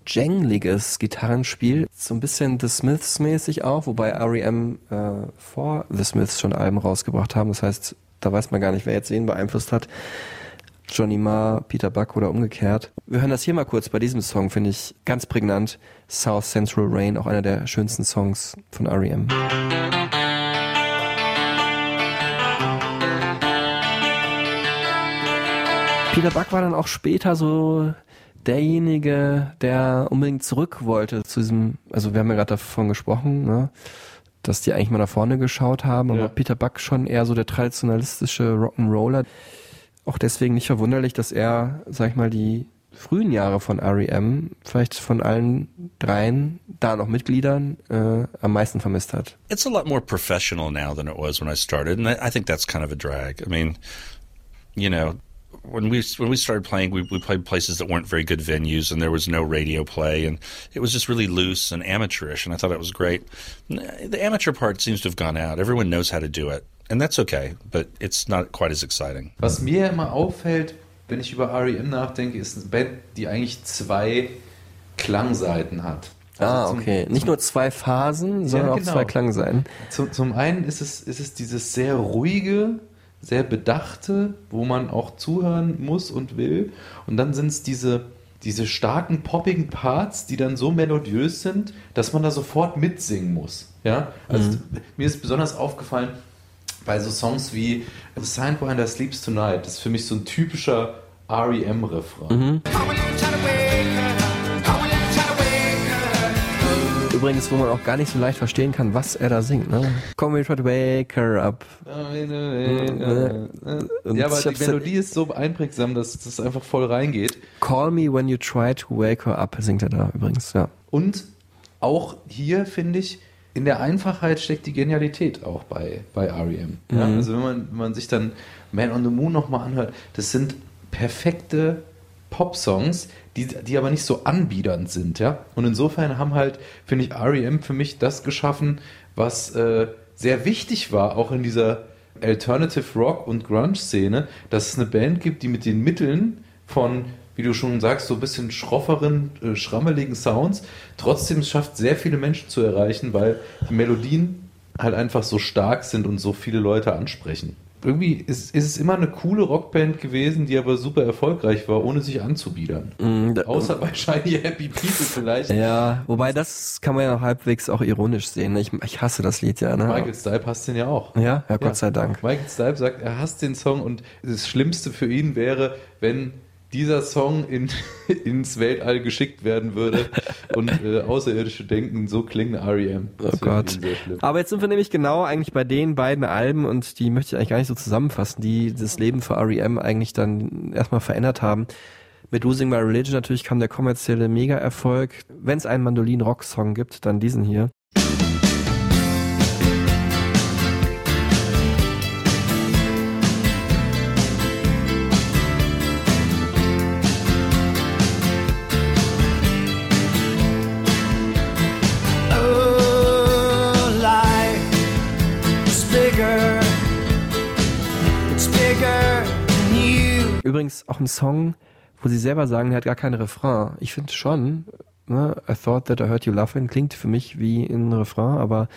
jängliges Gitarrenspiel, so ein bisschen The Smiths mäßig auch, wobei R.E.M. Äh, vor The Smiths schon Alben rausgebracht haben. Das heißt, da weiß man gar nicht, wer jetzt wen beeinflusst hat. Johnny Marr, Peter Buck oder umgekehrt. Wir hören das hier mal kurz bei diesem Song, finde ich ganz prägnant. South Central Rain, auch einer der schönsten Songs von R.E.M. Peter Buck war dann auch später so derjenige, der unbedingt zurück wollte zu diesem, also wir haben ja gerade davon gesprochen, ne, dass die eigentlich mal nach vorne geschaut haben, aber Ja. Peter Buck schon eher so der traditionalistische Rock'n'Roller. Auch deswegen nicht verwunderlich, dass er, sag ich mal, die frühen Jahre von R.E.M. vielleicht von allen dreien da noch Mitgliedern äh, am meisten vermisst hat. It's a lot more professional now than it was when I started, and I I think that's kind of a drag. I mean, you know, when we when we started playing, we, we played places that weren't very good venues, and there was no radio play, and it was just really loose and amateurish, and I thought it was great. The amateur part seems to have gone out. Everyone knows how to do it, and that's okay, but it's not quite as exciting. Was mir immer auffällt, wenn ich über R.E.M. nachdenke, ist eine Band, die eigentlich zwei Klangseiten hat. Also ah, zum- okay. Nicht nur zwei Phasen, sondern auch genau. zwei Klangseiten. Zum, zum einen ist es, ist es dieses sehr ruhige, sehr bedachte, wo man auch zuhören muss und will. Und dann sind es diese, diese starken, poppigen Parts, die dann so melodiös sind, dass man da sofort mitsingen muss. Ja? Also mir ist besonders aufgefallen, bei so Songs wie The Signfinder Sleeps Tonight, das ist für mich so ein typischer REM-Refrain. Übrigens, wo man auch gar nicht so leicht verstehen kann, was er da singt. Ne? Come try to wake her up. Und Ja, aber die Melodie ist so einprägsam, dass das einfach voll reingeht. Call me when you try to wake her up, singt er da übrigens, ja. Und auch hier finde ich, in der Einfachheit steckt die Genialität auch bei, bei REM. Ja, Mhm. also wenn man, wenn man sich dann Man on the Moon nochmal anhört, das sind perfekte Pop-Songs, die, die aber nicht so anbiedernd sind. Ja? Und insofern haben halt, finde ich, REM für mich das geschaffen, was äh, sehr wichtig war, auch in dieser Alternative Rock und Grunge-Szene, dass es eine Band gibt, die mit den Mitteln von, wie du schon sagst, so ein bisschen schrofferen, äh, schrammeligen Sounds trotzdem es schafft, sehr viele Menschen zu erreichen, weil die Melodien halt einfach so stark sind und so viele Leute ansprechen. Irgendwie ist, ist es immer eine coole Rockband gewesen, die aber super erfolgreich war, ohne sich anzubiedern. Da- Außer <laughs> bei Shiny Happy People vielleicht. Ja, wobei das kann man ja halbwegs auch ironisch sehen. ne? Ich, ich hasse das Lied ja, ne? Michael Stipe hasst den ja auch. Ja, ja, Gott sei Dank. Michael Stipe sagt, er hasst den Song und das Schlimmste für ihn wäre, wenn dieser Song in, <laughs> ins Weltall geschickt werden würde und äh, Außerirdische denken, so klingen REM. Oh Das Gott. Aber jetzt sind wir nämlich genau eigentlich bei den beiden Alben und die möchte ich eigentlich gar nicht so zusammenfassen, die das Leben für R.E.M. eigentlich dann erstmal verändert haben. Mit Losing My Religion natürlich kam der kommerzielle Mega-Erfolg. Wenn es einen Mandolin-Rock-Song gibt, dann diesen hier. Übrigens auch ein Song, wo sie selber sagen, der hat gar keinen Refrain. Ich finde schon, ne, I thought that I heard you laughing klingt für mich wie ein Refrain, aber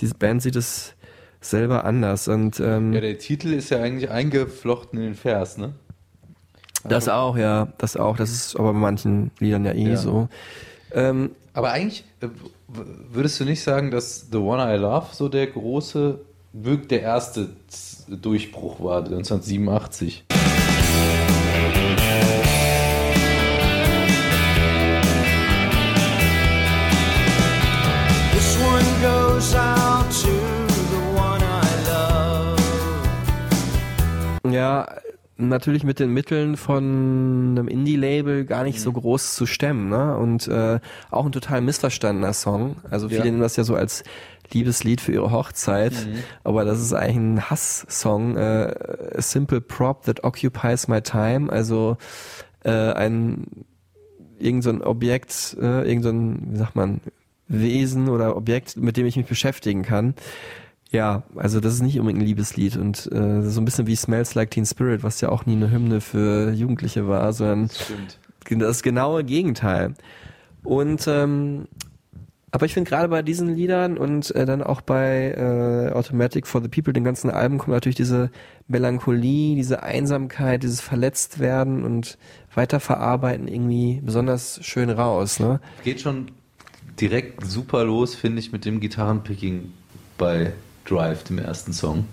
diese Band sieht es selber anders und ähm, Ja, der Titel ist ja eigentlich eingeflochten in den Vers, ne? das auch, ja, das auch. Das ist aber bei manchen Liedern ja eh Ja. so. Ähm, Aber eigentlich äh, würdest du nicht sagen, dass The One I Love so der große, wirklich der erste Durchbruch war, 1987? Ja, natürlich mit den Mitteln von einem Indie-Label gar nicht Mhm. so groß zu stemmen, ne? Und äh, auch ein total missverstandener Song. Also viele Ja. nehmen das ja so als Liebeslied für ihre Hochzeit, Mhm. aber das ist eigentlich ein Hass-Song. Äh, a simple prop that occupies my time. Also äh, ein irgend so ein Objekt, äh, irgend so ein, wie sagt man, Wesen oder Objekt, mit dem ich mich beschäftigen kann. Ja, also das ist nicht unbedingt ein Liebeslied und äh, so ein bisschen wie Smells Like Teen Spirit, was ja auch nie eine Hymne für Jugendliche war, sondern Stimmt. das genaue Gegenteil. Und ähm, aber ich finde gerade bei diesen Liedern und äh, dann auch bei äh, Automatic for the People, den ganzen Alben, kommt natürlich diese Melancholie, diese Einsamkeit, dieses Verletztwerden und Weiterverarbeiten irgendwie besonders schön raus. Ne? Geht schon direkt super los, finde ich, mit dem Gitarrenpicking bei Drive, dem ersten Song.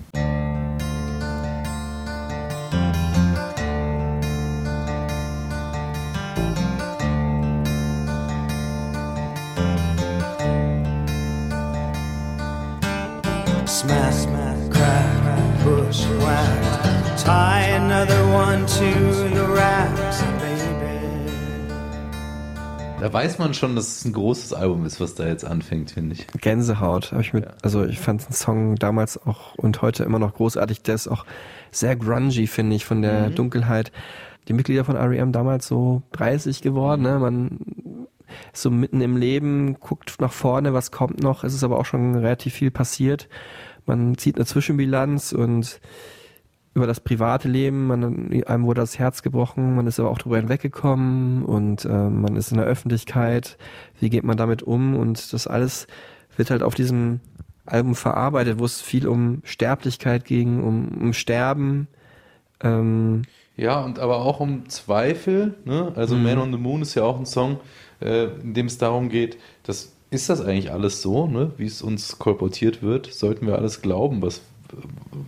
Smack, crack, bushwhacked. Tie another one to Da weiß man schon, dass es ein großes Album ist, was da jetzt anfängt, finde ich. Gänsehaut. Hab ich mit, also ich fand den Song damals auch und heute immer noch großartig. Der ist auch sehr grungy, finde ich, von der Dunkelheit. Die Mitglieder von REM damals so 30 geworden, ne? Man ist so mitten im Leben, guckt nach vorne, was kommt noch. Es ist aber auch schon relativ viel passiert. Man zieht eine Zwischenbilanz und über das private Leben, man, einem wurde das Herz gebrochen, man ist aber auch drüber hinweggekommen und äh, man ist in der Öffentlichkeit. Wie geht man damit um? Und das alles wird halt auf diesem Album verarbeitet, wo es viel um Sterblichkeit ging, um, um Sterben. Ähm, Ja, und aber auch um Zweifel. Ne? Also Mhm. Man on the Moon ist ja auch ein Song, äh, in dem es darum geht, dass ist das eigentlich alles so, ne? wie es uns kolportiert wird? Sollten wir alles glauben, was,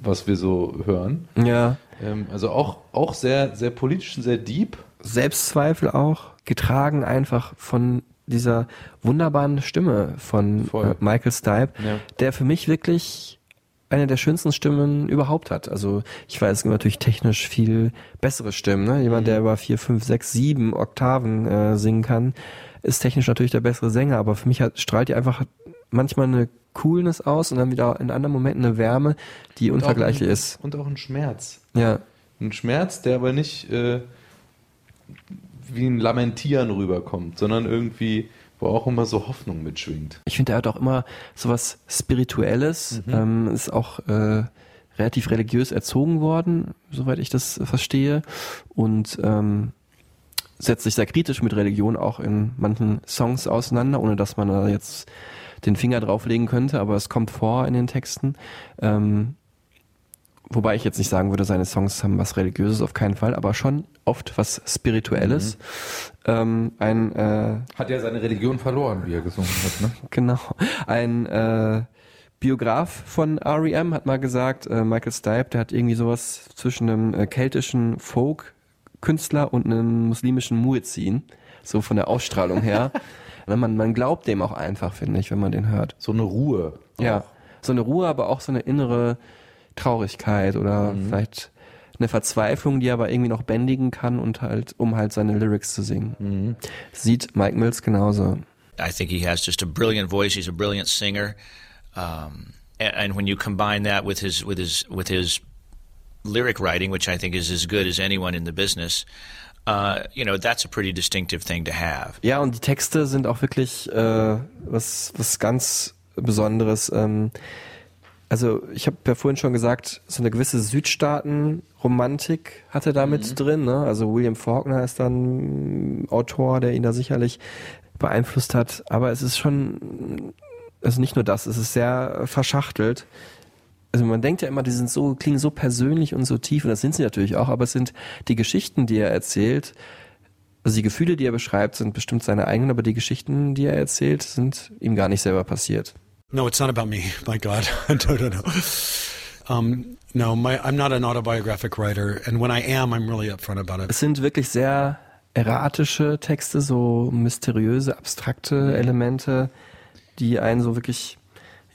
was wir so hören? ja, Ähm, also auch, auch sehr, sehr politisch und sehr deep. Selbstzweifel auch, getragen einfach von dieser wunderbaren Stimme von äh, Michael Stipe, Ja. der für mich wirklich eine der schönsten Stimmen überhaupt hat. Also ich weiß, es gibt natürlich technisch viel bessere Stimmen. Ne? Jemand, der über vier, fünf, sechs, sieben Oktaven äh, singen kann, ist technisch natürlich der bessere Sänger, aber für mich hat, strahlt die einfach manchmal eine Coolness aus und dann wieder in anderen Momenten eine Wärme, die unvergleichlich und auch ein, ist. Und auch ein Schmerz. Ja. Ein Schmerz, der aber nicht äh, wie ein Lamentieren rüberkommt, sondern irgendwie, wo auch immer so Hoffnung mitschwingt. Ich finde, er hat auch immer sowas Spirituelles, ähm, ist auch äh, relativ religiös erzogen worden, soweit ich das verstehe, und ähm, setzt sich sehr kritisch mit Religion auch in manchen Songs auseinander, ohne dass man da jetzt den Finger drauflegen könnte, aber es kommt vor in den Texten. Ähm, wobei ich jetzt nicht sagen würde, seine Songs haben was Religiöses auf keinen Fall, aber schon oft was Spirituelles. Ähm, ein äh, Hat ja seine Religion verloren, wie er gesungen hat, ne? Genau. Ein äh, Biograf von REM hat mal gesagt, äh, Michael Stipe, der hat irgendwie sowas zwischen einem äh, keltischen Folk-Künstler und einem muslimischen Muezzin, so von der Ausstrahlung her. <laughs> Und man, man glaubt dem auch einfach, finde ich, wenn man den hört. So eine Ruhe. Ja, so eine Ruhe, aber auch so eine innere Traurigkeit oder vielleicht eine Verzweiflung, die er aber irgendwie noch bändigen kann und halt, um halt seine Lyrics zu singen. Sieht Mike Mills genauso. I think he has just a brilliant voice. He's a brilliant singer, um, and, and when you combine that with his with his with his lyric writing, which I think is as good as anyone in the business, uh, you know that's a pretty distinctive thing to have. Ja, und die Texte sind auch wirklich äh, was, was ganz Besonderes. Ähm, also ich habe ja vorhin schon gesagt, so eine gewisse Südstaaten-Romantik hat er da mit drin. Ne? Also William Faulkner ist dann ein Autor, der ihn da sicherlich beeinflusst hat. Aber es ist schon, also nicht nur das, es ist sehr verschachtelt. Also man denkt ja immer, die sind so, klingen so persönlich und so tief, und das sind sie natürlich auch, aber es sind die Geschichten, die er erzählt, also die Gefühle, die er beschreibt, sind bestimmt seine eigenen, aber die Geschichten, die er erzählt, sind ihm gar nicht selber passiert. No, it's not about me. My God, no, no, no. Um, no, my, I'm not an autobiographic writer, and when I am, I'm really upfront about it. Es sind wirklich sehr erratische Texte, so mysteriöse, abstrakte Elemente, die einen so wirklich,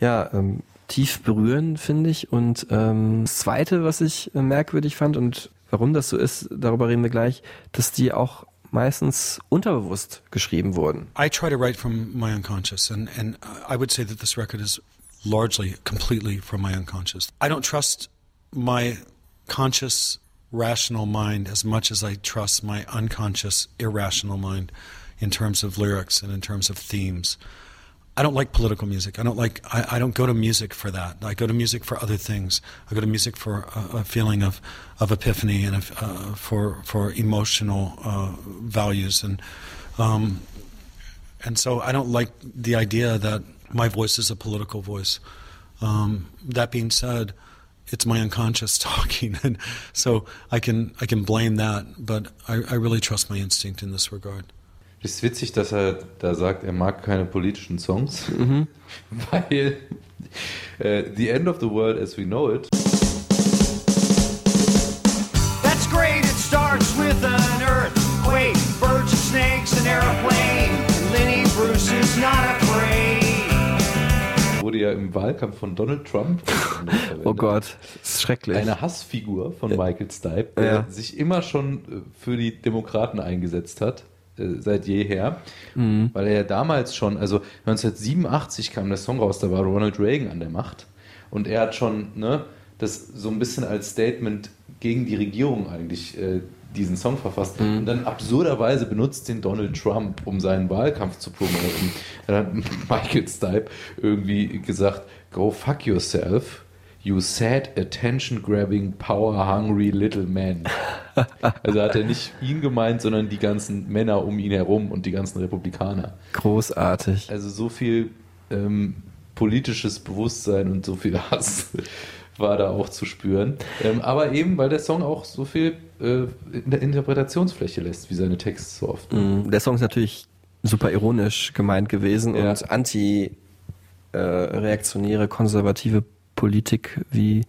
ja, ähm, tief berühren, finde ich. Und ähm, das Zweite, was ich äh, merkwürdig fand und warum das so ist, darüber reden wir gleich, dass die auch meistens unterbewusst geschrieben wurden. I try to write from my unconscious, and, and I would say that this record is largely, completely from my unconscious. I don't trust my conscious, rational mind as much as I trust my unconscious, irrational mind in terms of lyrics and in terms of themes. I don't like political music. I don't like. I, I don't go to music for that. I go to music for other things. I go to music for a, a feeling of, of epiphany and of, uh, for for emotional uh, values and um, And so I don't like the idea that my voice is a political voice. Um, that being said, it's my unconscious <laughs> talking, and so I can I can blame that, but I, I really trust my instinct in this regard. Es ist witzig, dass er da sagt, er mag keine politischen Songs, <laughs> weil äh, The End of the World as We Know It That's great, it starts with an earthquake, birds and snakes, an airplane. And Lenny Bruce is not afraid. wurde ja im Wahlkampf von Donald Trump <laughs> Oh Gott, das ist schrecklich. eine Hassfigur von Michael Stipe, der Ja. sich immer schon äh, für die Demokraten eingesetzt hat, seit jeher, Mhm. weil er ja damals schon, also 1987 kam der Song raus, da war Ronald Reagan an der Macht und er hat schon ne, das so ein bisschen als Statement gegen die Regierung eigentlich äh, diesen Song verfasst Mhm. und dann absurderweise benutzt den Donald Trump, um seinen Wahlkampf zu promoten. Dann hat <laughs> Michael Stipe irgendwie gesagt, go fuck yourself, you sad, attention-grabbing, power-hungry little man. <laughs> Also hat er nicht ihn gemeint, sondern die ganzen Männer um ihn herum und die ganzen Republikaner. Großartig. Also so viel ähm, politisches Bewusstsein und so viel Hass <laughs> war da auch zu spüren. Ähm, aber eben, weil der Song auch so viel äh, in der Interpretationsfläche lässt, wie seine Texte so oft. Mhm. Der Song ist natürlich super ironisch gemeint gewesen Ja. und anti-reaktionäre, konservative Politik wie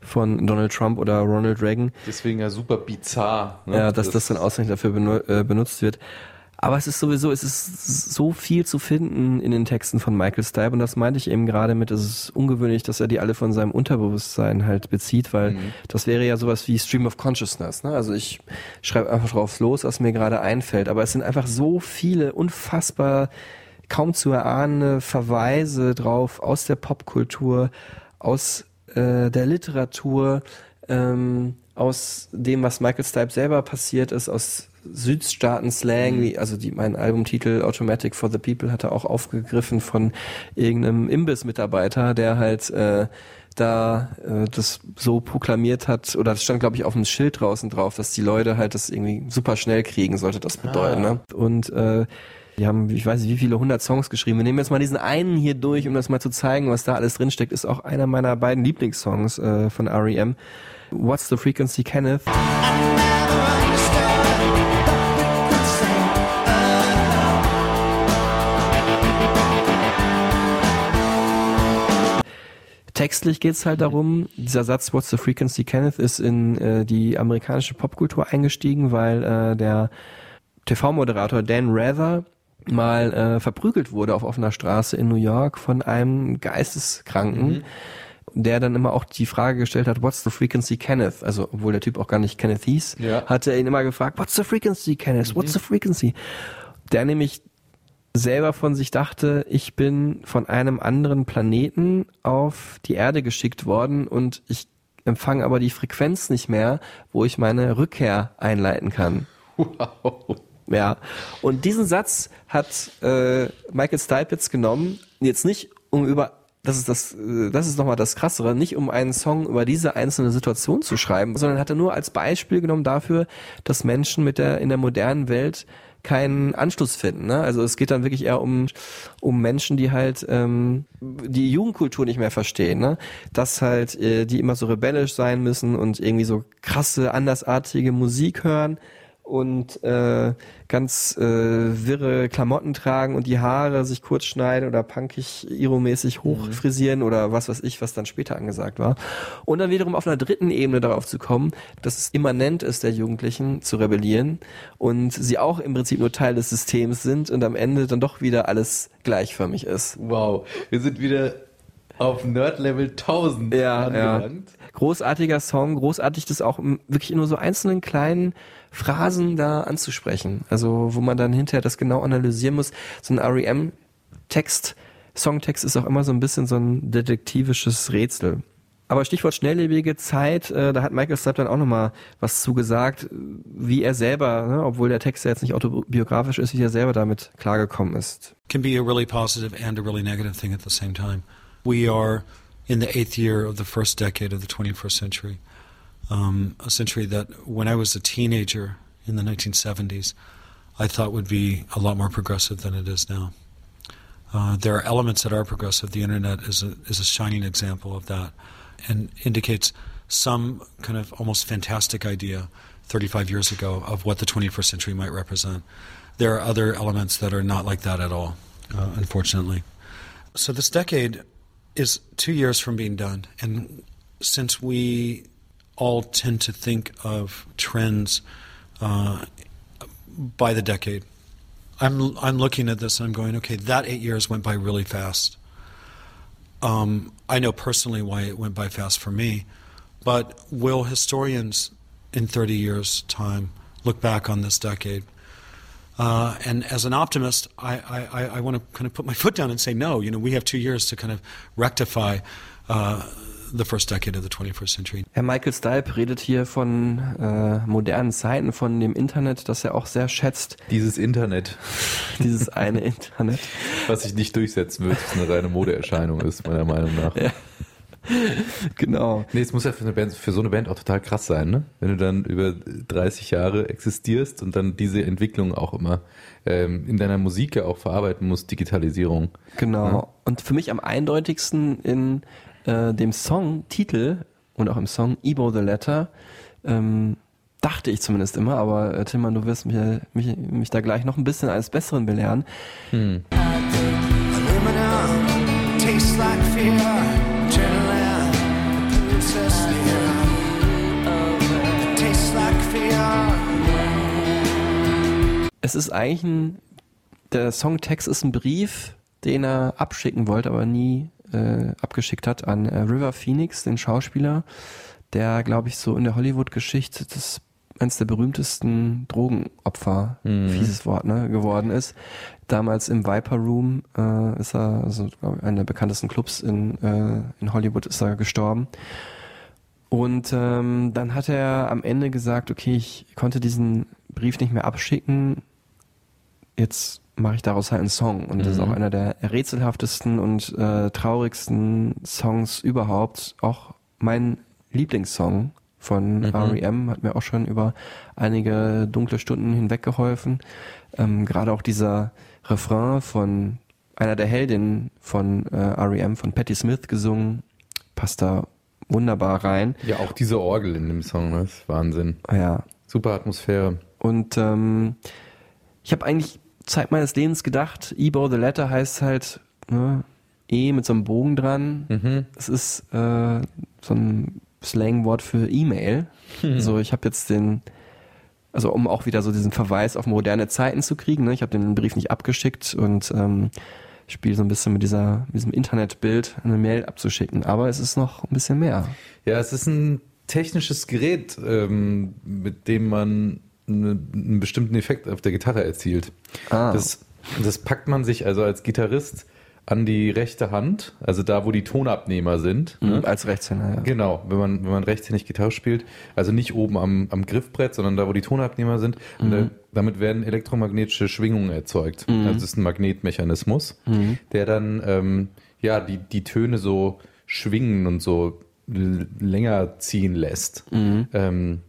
von Donald Trump oder Ronald Reagan. Deswegen ja super bizarr. Ne? Ja, dass das, dann ausreichend dafür äh, benutzt wird. Aber es ist sowieso, es ist so viel zu finden in den Texten von Michael Stipe und das meinte ich eben gerade mit, es ist ungewöhnlich, dass er die alle von seinem Unterbewusstsein halt bezieht, weil das wäre ja sowas wie Stream of Consciousness. Ne? Also ich schreibe einfach drauf los, was mir gerade einfällt. Aber es sind einfach so viele unfassbar kaum zu erahnende Verweise drauf aus der Popkultur, aus äh, der Literatur, ähm, aus dem, was Michael Stipe selber passiert ist, aus Südstaaten-Slang, wie, also die, mein Albumtitel Automatic for the People hat er auch aufgegriffen von irgendeinem Imbiss-Mitarbeiter, der halt äh, da äh, das so proklamiert hat, oder das stand, glaube ich, auf dem Schild draußen drauf, dass die Leute halt das irgendwie super schnell kriegen, sollte das bedeuten. Ne? Und äh, die haben, ich weiß nicht, wie viele hundert Songs geschrieben. Wir nehmen jetzt mal diesen einen hier durch, um das mal zu zeigen, was da alles drinsteckt. Ist auch einer meiner beiden Lieblingssongs äh, von R.E.M. What's the Frequency, Kenneth? Textlich geht's halt darum, dieser Satz What's the Frequency Kenneth ist in äh, die amerikanische Popkultur eingestiegen, weil äh, der TV-Moderator Dan Rather mal äh, verprügelt wurde auf offener Straße in New York von einem Geisteskranken, der dann immer auch die Frage gestellt hat, What's the Frequency Kenneth? Also obwohl der Typ auch gar nicht Kenneth hieß, Ja. hat er ihn immer gefragt, What's the Frequency Kenneth? What's the Frequency? Der nämlich selber von sich dachte, ich bin von einem anderen Planeten auf die Erde geschickt worden und ich empfange aber die Frequenz nicht mehr, wo ich meine Rückkehr einleiten kann. Wow. Ja. Und diesen Satz hat äh, Michael Stipe jetzt genommen, jetzt nicht um über das ist das, äh, das ist nochmal das Krassere, nicht um einen Song über diese einzelne Situation zu schreiben, sondern hat er nur als Beispiel genommen dafür, dass Menschen mit der in der modernen Welt keinen Anschluss finden. Ne? Also es geht dann wirklich eher um um Menschen, die halt ähm, die Jugendkultur nicht mehr verstehen, ne? dass halt äh, die immer so rebellisch sein müssen und irgendwie so krasse andersartige Musik hören und äh, ganz äh, wirre Klamotten tragen und die Haare sich kurz schneiden oder punkig iromäßig hochfrisieren oder was weiß ich, was dann später angesagt war. Und dann wiederum auf einer dritten Ebene darauf zu kommen, dass es immanent ist, der Jugendlichen zu rebellieren und sie auch im Prinzip nur Teil des Systems sind und am Ende dann doch wieder alles gleichförmig ist. Wow. Wir sind wieder auf Nerd-Level 1000 Ja, ja. angelangt. Großartiger Song, großartig das auch wirklich nur so einzelnen kleinen Phrasen da anzusprechen. Also wo man dann hinterher das genau analysieren muss. So ein REM-Text, Songtext ist auch immer so ein bisschen so ein detektivisches Rätsel. Aber Stichwort schnelllebige Zeit, äh, da hat Michael Stipe dann auch nochmal was zugesagt, wie er selber, ne, obwohl der Text ja jetzt nicht autobiografisch ist, wie er selber damit klargekommen ist. can be a really positive and a really negative thing at the same time. We are in the eighth year of the first decade of the 21st century, um, a century that when I was a teenager in the 1970s, I thought would be a lot more progressive than it is now. Uh, there are elements that are progressive. The internet is a, is a shining example of that and indicates some kind of almost fantastic idea 35 years ago of what the 21st century might represent. There are other elements that are not like that at all, uh, unfortunately. So this decade is two years from being done. And since we all tend to think of trends uh, by the decade, I'm I'm looking at this and I'm going, okay, that eight years went by really fast. Um, I know personally why it went by fast for me, but will historians in 30 years' time look back on this decade? Uh, and as an optimist, I, I, I want to kind of put my foot down and say, no, you know, we have two years to kind of rectify uh, the first decade of the 21st century. Herr Michael Stipe redet hier von äh, modernen Zeiten, von dem Internet, das er auch sehr schätzt. Dieses Internet. <laughs> Dieses eine Internet. Was sich nicht durchsetzen wird, was eine reine Modeerscheinung ist, meiner Meinung nach. Ja. genau. Nee, es muss ja für, eine Band, für so eine Band auch total krass sein, ne? Wenn du dann über 30 Jahre existierst und dann diese Entwicklung auch immer ähm, in deiner Musik ja auch verarbeiten musst, Digitalisierung. Genau. Ja. Und für mich am eindeutigsten in äh, dem Songtitel und auch im Song Ebo the Letter ähm, dachte ich zumindest immer, aber äh, Tillmann, du wirst mich, mich, mich da gleich noch ein bisschen als Besseren belehren. Hm. Aluminum tastes like fear. Adrenaline, princess near. Tastes like fear. Es ist eigentlich ein, der Songtext ist ein Brief, den er abschicken wollte, aber nie äh, abgeschickt hat an äh, River Phoenix, den Schauspieler, der, glaube ich, so in der Hollywood-Geschichte das eines der berühmtesten Drogenopfer, Mhm. fieses Wort, ne, geworden ist. Damals im Viper Room äh, ist er, also glaub einer der bekanntesten Clubs in, äh, in Hollywood ist er gestorben. Und ähm, dann hat er am Ende gesagt, okay, ich konnte diesen Brief nicht mehr abschicken, jetzt mache ich daraus halt einen Song. Und das ist Mhm. auch einer der rätselhaftesten und äh, traurigsten Songs überhaupt. Auch mein Lieblingssong von Mhm. R.E.M. hat mir auch schon über einige dunkle Stunden hinweg geholfen. Ähm, Gerade auch dieser Refrain von einer der Heldinnen von äh, R.E.M., von Patti Smith gesungen, passt da wunderbar rein. Ja, auch diese Orgel in dem Song, ne? das ist Wahnsinn. Ja, Super Atmosphäre. Und ähm, ich habe eigentlich Zeit meines Lebens gedacht, Ebo the Letter heißt halt ne, E mit so einem Bogen dran. Mhm. Es ist äh, so ein Slangwort für E-Mail. So, ich habe jetzt den, also um auch wieder so diesen Verweis auf moderne Zeiten zu kriegen. Ne? Ich habe den Brief nicht abgeschickt und ähm, spiele so ein bisschen mit dieser, mit diesem Internetbild eine Mail abzuschicken. Aber es ist noch ein bisschen mehr. Ja, es ist ein technisches Gerät, ähm, mit dem man einen bestimmten Effekt auf der Gitarre erzielt. Ah. Das, das packt man sich also als Gitarrist an die rechte Hand, also da, wo die Tonabnehmer sind. ne? Mhm, als Rechtshänder, ja. Genau, wenn man, wenn man rechtshändig Gitarre spielt. Also nicht oben am, am Griffbrett, sondern da, wo die Tonabnehmer sind. Und da, damit werden elektromagnetische Schwingungen erzeugt. Also das ist ein Magnetmechanismus, der dann ähm, ja die, die Töne so schwingen und so länger ziehen lässt. Ähm,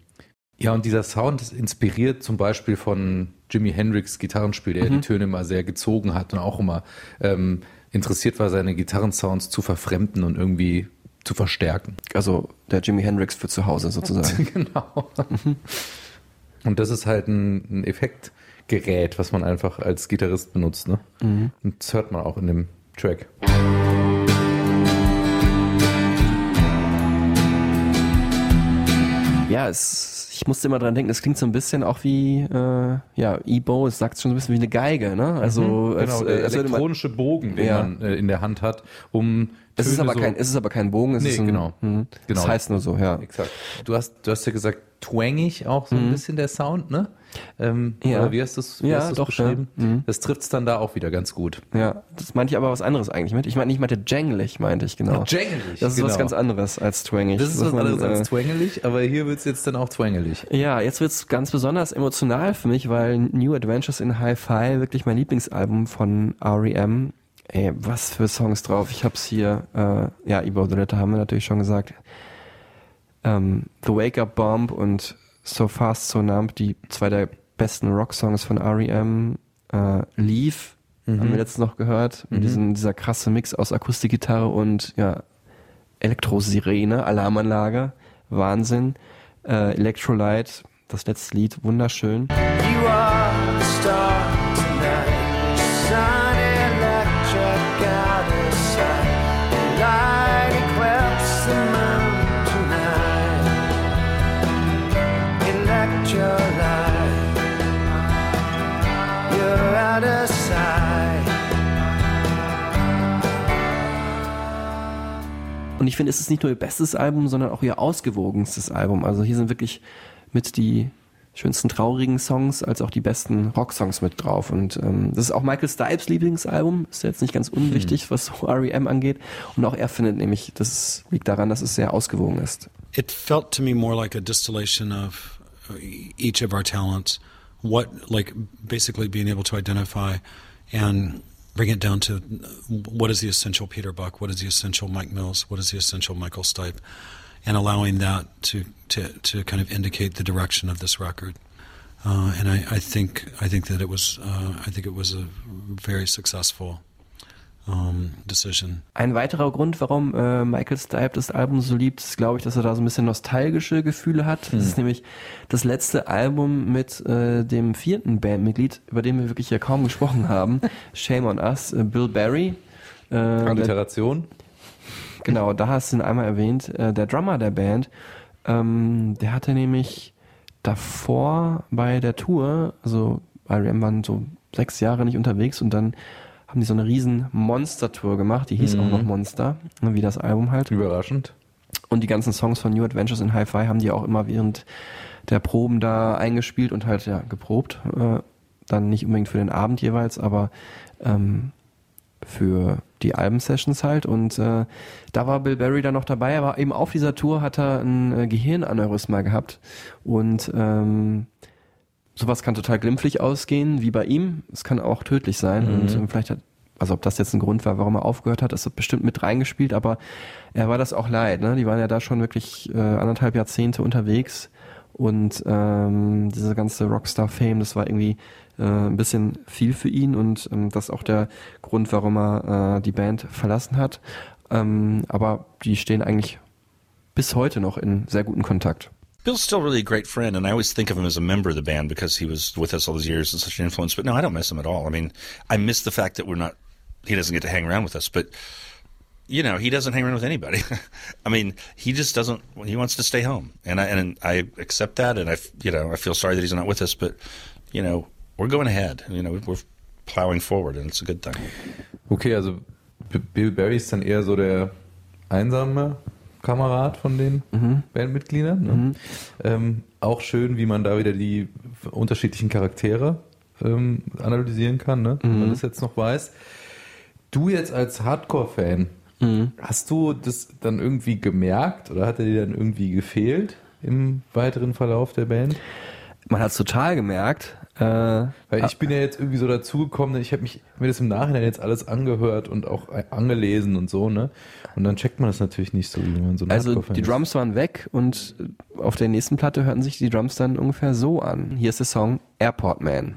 ja, und dieser Sound ist inspiriert zum Beispiel von Jimi Hendrix Gitarrenspiel, der die Töne immer sehr gezogen hat und auch immer ähm, interessiert war, seine Gitarrensounds zu verfremden und irgendwie zu verstärken. Also der Jimi Hendrix für zu Hause sozusagen. <laughs> genau. Und das ist halt ein, ein Effektgerät, was man einfach als Gitarrist benutzt. Ne? Und das hört man auch in dem Track. Ja, es, ich musste immer dran denken, es klingt so ein bisschen auch wie, äh, ja, E-Bow, es sagt schon so ein bisschen wie eine Geige, ne? Also, als, genau, äh, der als würde man- elektronische Bogen, den Ja. man äh, in der Hand hat, um es ist aber so- kein, es ist aber kein Bogen, es Nee, ist ein, genau. Hm, Genau. Das heißt nur so, ja. Exakt. Du hast, du hast ja gesagt, twangig auch so ein bisschen der Sound, ne? Ähm. Ja. Oder wie hast du es Ja, doch, beschrieben? ja. Mhm. Das trifft es dann da auch wieder ganz gut. Ja, das meinte ich aber was anderes eigentlich mit. Ich meine, ich meinte janglig, meinte ich, genau. Janglig, Das ist was genau. ganz anderes als twangig. Das ist was man, anderes äh, als twangelig, aber hier wird es jetzt dann auch twangelig. Ja, jetzt wird's ganz besonders emotional für mich, weil New Adventures in Hi-Fi wirklich mein Lieblingsalbum von R.E.M. Ey, was für Songs drauf. Ich hab's hier, äh, ja, Ebo the Letter haben wir natürlich schon gesagt. Ähm, The Wake Up Bomb und So Fast, So Numb, die zwei der besten Rocksongs von R.E.M. Äh, Leave haben wir letztens noch gehört. Mit diesem, dieser krasse Mix aus Akustikgitarre und ja, Elektrosirene, Alarmanlage, Wahnsinn. Äh, Electrolyte, das letzte Lied, wunderschön. You are the star Und ich finde, es ist nicht nur ihr bestes Album, sondern auch ihr ausgewogenstes Album. Also hier sind wirklich mit die schönsten traurigen Songs als auch die besten Rocksongs mit drauf. Und ähm, das ist auch Michael Stipes Lieblingsalbum. Ist jetzt nicht ganz unwichtig, was <laughs> so R.E.M. angeht. Und auch er findet nämlich, das liegt daran, dass es sehr ausgewogen ist. It felt to me more like a distillation of uh, each of our talents. What, like, basically being able to identify and bring it down to what is the essential Peter Buck, what is the essential Mike Mills, what is the essential Michael Stipe, and allowing that to to, to kind of indicate the direction of this record. Uh, and I, I think I think that it was uh, I think it was a very successful um, decision. Ein weiterer Grund, warum äh, Michael Stipe das Album so liebt, ist, glaube ich, dass er da so ein bisschen nostalgische Gefühle hat. Das ist nämlich das letzte Album mit äh, dem vierten Bandmitglied, über den wir wirklich ja kaum gesprochen haben. <laughs> Shame on Us, äh, Bill Berry. Äh, der, Alliteration. genau, da hast du ihn einmal erwähnt. Äh, der Drummer der Band, ähm, der hatte nämlich davor bei der Tour, also R.E.M. waren so sechs Jahre nicht unterwegs und dann haben die so eine riesen Monster-Tour gemacht, die hieß auch noch Monster, ne, wie das Album halt. Überraschend. Und die ganzen Songs von New Adventures in Hi-Fi haben die auch immer während der Proben da eingespielt und halt ja geprobt. Äh, dann nicht unbedingt für den Abend jeweils, aber ähm, für die Album-Sessions halt. Und äh, da war Bill Berry dann noch dabei, aber eben auf dieser Tour hat er ein äh, Gehirnaneurysma gehabt. Und ähm, sowas kann total glimpflich ausgehen, wie bei ihm. Es kann auch tödlich sein. Und ähm, vielleicht hat, also ob das jetzt ein Grund war, warum er aufgehört hat, ist bestimmt mit reingespielt, aber er war das auch leid. Ne? Die waren ja da schon wirklich äh, anderthalb Jahrzehnte unterwegs. Und ähm, diese ganze Rockstar-Fame, das war irgendwie äh, ein bisschen viel für ihn und ähm, das ist auch der Grund, warum er äh, die Band verlassen hat. Ähm, aber die stehen eigentlich bis heute noch in sehr guten Kontakt. Bill's still really a great friend, and I always think of him as a member of the band because he was with us all these years and such an influence. But no, I don't miss him at all. I mean, I miss the fact that we're not, he doesn't get to hang around with us, but, you know, he doesn't hang around with anybody. <laughs> I mean, he just doesn't, he wants to stay home. And I, and I accept that, and I, you know, I feel sorry that he's not with us, but, you know, we're going ahead. You know, we're plowing forward, and it's a good thing. Okay, also Bill Berry ist dann eher so der einsame Kamerad von den Bandmitgliedern. Ne? Ähm, auch schön, wie man da wieder die unterschiedlichen Charaktere ähm, analysieren kann, ne? wenn man das jetzt noch weiß. Du jetzt als Hardcore-Fan, hast du das dann irgendwie gemerkt oder hat er dir dann irgendwie gefehlt im weiteren Verlauf der Band? Man hat es total gemerkt. Äh, Weil ich bin ja jetzt irgendwie so dazugekommen, ich habe mich mir das im Nachhinein jetzt alles angehört und auch angelesen und so, ne? Und dann checkt man das natürlich nicht so, wie man so Also die. Drums waren weg und auf der nächsten Platte hörten sich die Drums dann ungefähr so an. Hier ist der Song Airport Man.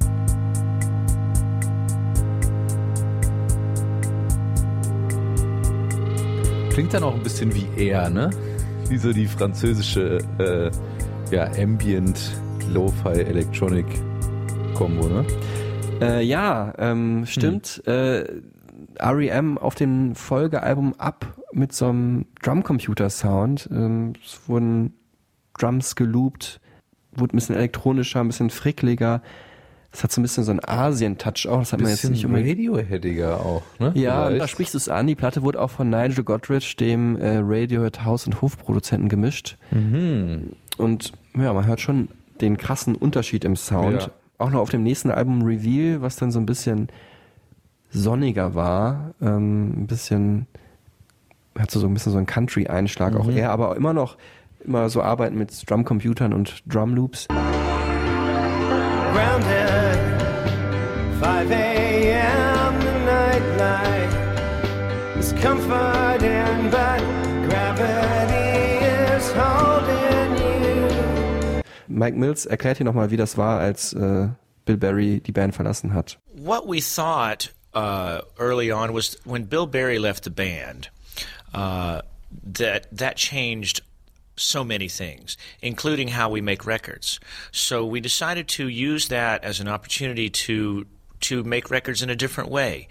Klingt dann auch ein bisschen wie er, ne? Wie so die französische äh, ja, Ambient Lo-Fi Electronic Combo, ne? Äh, ja, ähm, stimmt. Äh, REM auf dem Folgealbum ab mit so einem Drumcomputer-Sound. Ähm, es wurden Drums geloopt, wurde ein bisschen elektronischer, ein bisschen frickliger. Es hat so ein bisschen so einen Asien-Touch auch. Das hat man jetzt nicht unbedingt. Radioheadiger auch, ne? Ja, da sprichst du es an. Die Platte wurde auch von Nigel Godrich, dem äh, Radiohead Haus- und Hofproduzenten, gemischt. Mhm. Und ja, man hört schon den krassen Unterschied im Sound. Ja. Auch noch auf dem nächsten Album Reveal, was dann so ein bisschen sonniger war, ähm, ein bisschen, hat so, ein bisschen so einen Country-Einschlag auch eher, aber immer noch immer so arbeiten mit Drumcomputern und Drumloops. grounded. 5 a.m. the nightlight is holding Mike Mills erklärt hier nochmal, wie das war, als äh, Bill Berry die Band verlassen hat. What we thought uh, early on was when Bill Berry left the band, uh, that that changed so many things, including how we make records. So we decided to use that as an opportunity to to make records in a different way.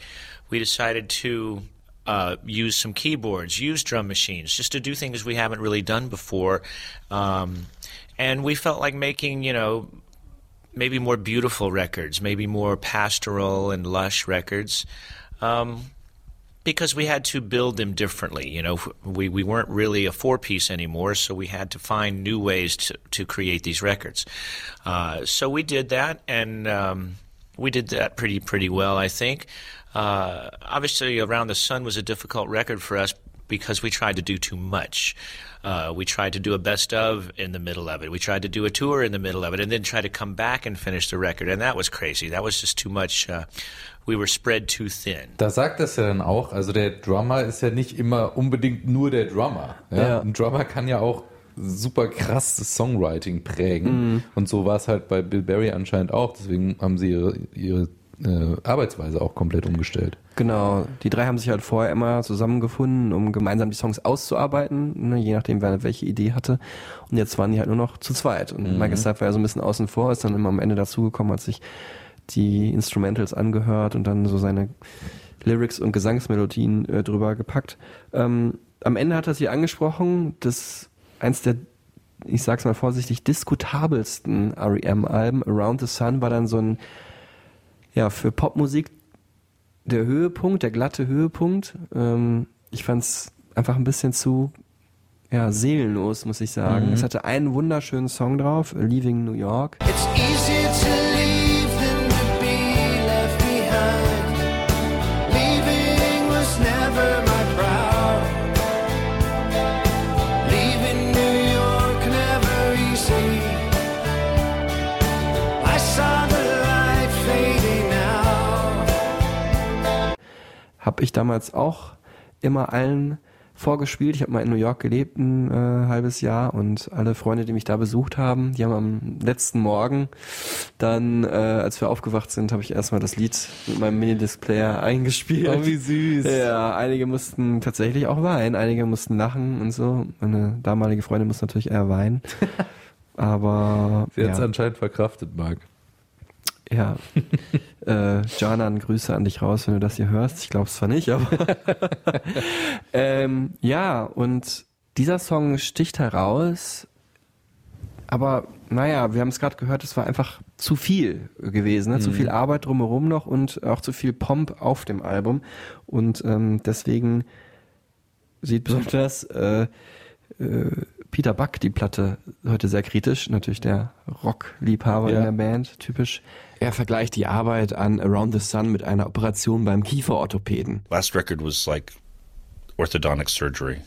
We decided to uh, use some keyboards, use drum machines, just to do things we haven't really done before. Um, and we felt like making, you know, maybe more beautiful records, maybe more pastoral and lush records. Um, because we had to build them differently. You know, we, we weren't really a four piece anymore, so we had to find new ways to, to create these records. Uh, so we did that, and um, we did that pretty pretty well, I think. Uh, obviously, Around the Sun was a difficult record for us because we tried to do too much. Uh, we tried to do a best of in the middle of it. We tried to do a tour in the middle of it, and then try to come back and finish the record. And that was crazy. That was just too much. Uh, we were spread too thin. Da sagt das ja dann auch, also der Drummer ist ja nicht immer unbedingt nur der Drummer. Ja? Ja. Ein Drummer kann ja auch super krasses Songwriting prägen. Und so war es halt bei Bill Berry anscheinend auch. Deswegen haben sie ihre, ihre äh, Arbeitsweise auch komplett umgestellt. Genau, die drei haben sich halt vorher immer zusammengefunden, um gemeinsam die Songs auszuarbeiten, ne, je nachdem, wer welche Idee hatte. Und jetzt waren die halt nur noch zu zweit. Und Michael Stipe war ja so ein bisschen außen vor, ist dann immer am Ende dazugekommen, hat sich die Instrumentals angehört und dann so seine Lyrics und Gesangsmelodien äh, drüber gepackt. Ähm, am Ende hat er sie angesprochen, dass eins der, ich sag's mal vorsichtig, diskutabelsten REM-Alben, Around the Sun, war dann so ein, ja, für Popmusik der Höhepunkt, der glatte Höhepunkt. Ähm, ich fand's einfach ein bisschen zu ja, seelenlos, muss ich sagen. Es hatte einen wunderschönen Song drauf, Leaving New York. It's easier to Habe ich damals auch immer allen vorgespielt. Ich habe mal in New York gelebt ein äh, halbes Jahr und alle Freunde, die mich da besucht haben, die haben am letzten Morgen dann, äh, als wir aufgewacht sind, habe ich erstmal das Lied mit meinem Minidisc-Player eingespielt. Oh, wie süß. Ja, einige mussten tatsächlich auch weinen, einige mussten lachen und so. Meine damalige Freundin muss natürlich eher weinen. <laughs> Aber Sie hat es ja. anscheinend verkraftet, Marc. Ja. <laughs> äh, Janan, Grüße an dich raus, wenn du das hier hörst. Ich glaube es zwar nicht, aber. <laughs> ähm, ja, und dieser Song sticht heraus. Aber naja, wir haben es gerade gehört, es war einfach zu viel gewesen, ne? zu viel Arbeit drumherum noch und auch zu viel Pomp auf dem Album. Und ähm, deswegen sieht besonders äh, äh, Peter Buck die Platte heute sehr kritisch, natürlich der Rockliebhaber Ja. in der Band, typisch. Er vergleicht die Arbeit an Around the Sun mit einer Operation beim Kieferorthopäden. Last record was like orthodontic surgery.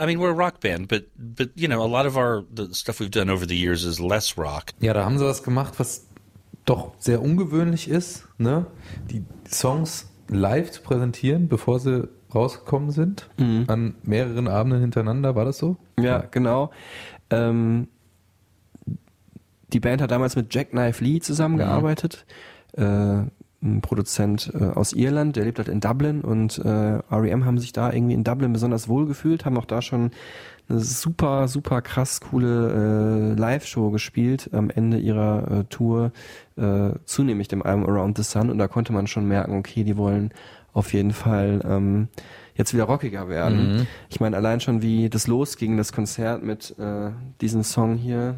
I mean, we're a rock band, but but you know, a lot of our the stuff we've done over the years is less rock. Ja, da haben sie was gemacht, was doch sehr ungewöhnlich ist, ne? Die Songs live zu präsentieren, bevor sie rausgekommen sind, an mehreren Abenden hintereinander, war das so? Ja, genau. Ähm, die Band hat damals mit Jackknife Lee zusammengearbeitet. Äh, ein Produzent äh, aus Irland, der lebt halt in Dublin und äh, REM haben sich da irgendwie in Dublin besonders wohl gefühlt, haben auch da schon eine super, super krass coole äh, Live-Show gespielt am Ende ihrer äh, Tour, äh, zunehmend dem Album Around the Sun und da konnte man schon merken, okay, die wollen auf jeden Fall ähm, jetzt wieder rockiger werden. Ich meine, allein schon wie das losging, das Konzert mit äh, diesem Song hier.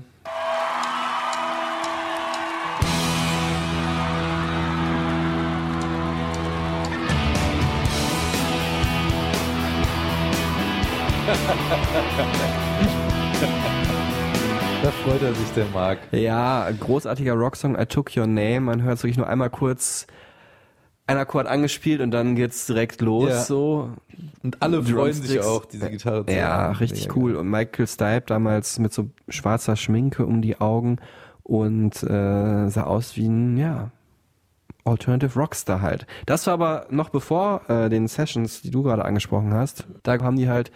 Da freut er sich, der Marc. Ja, großartiger Rocksong, I Took Your Name. Man hört es wirklich nur einmal kurz ein Akkord angespielt und dann geht's direkt los, Ja. so. Und alle freuen sich auch, diese Gitarre zu Ja, haben. richtig Mega cool. Und Michael Stipe damals mit so schwarzer Schminke um die Augen und äh, sah aus wie ein, ja, Alternative Rockstar halt. Das war aber noch bevor äh, den Sessions, die du gerade angesprochen hast. Da haben die halt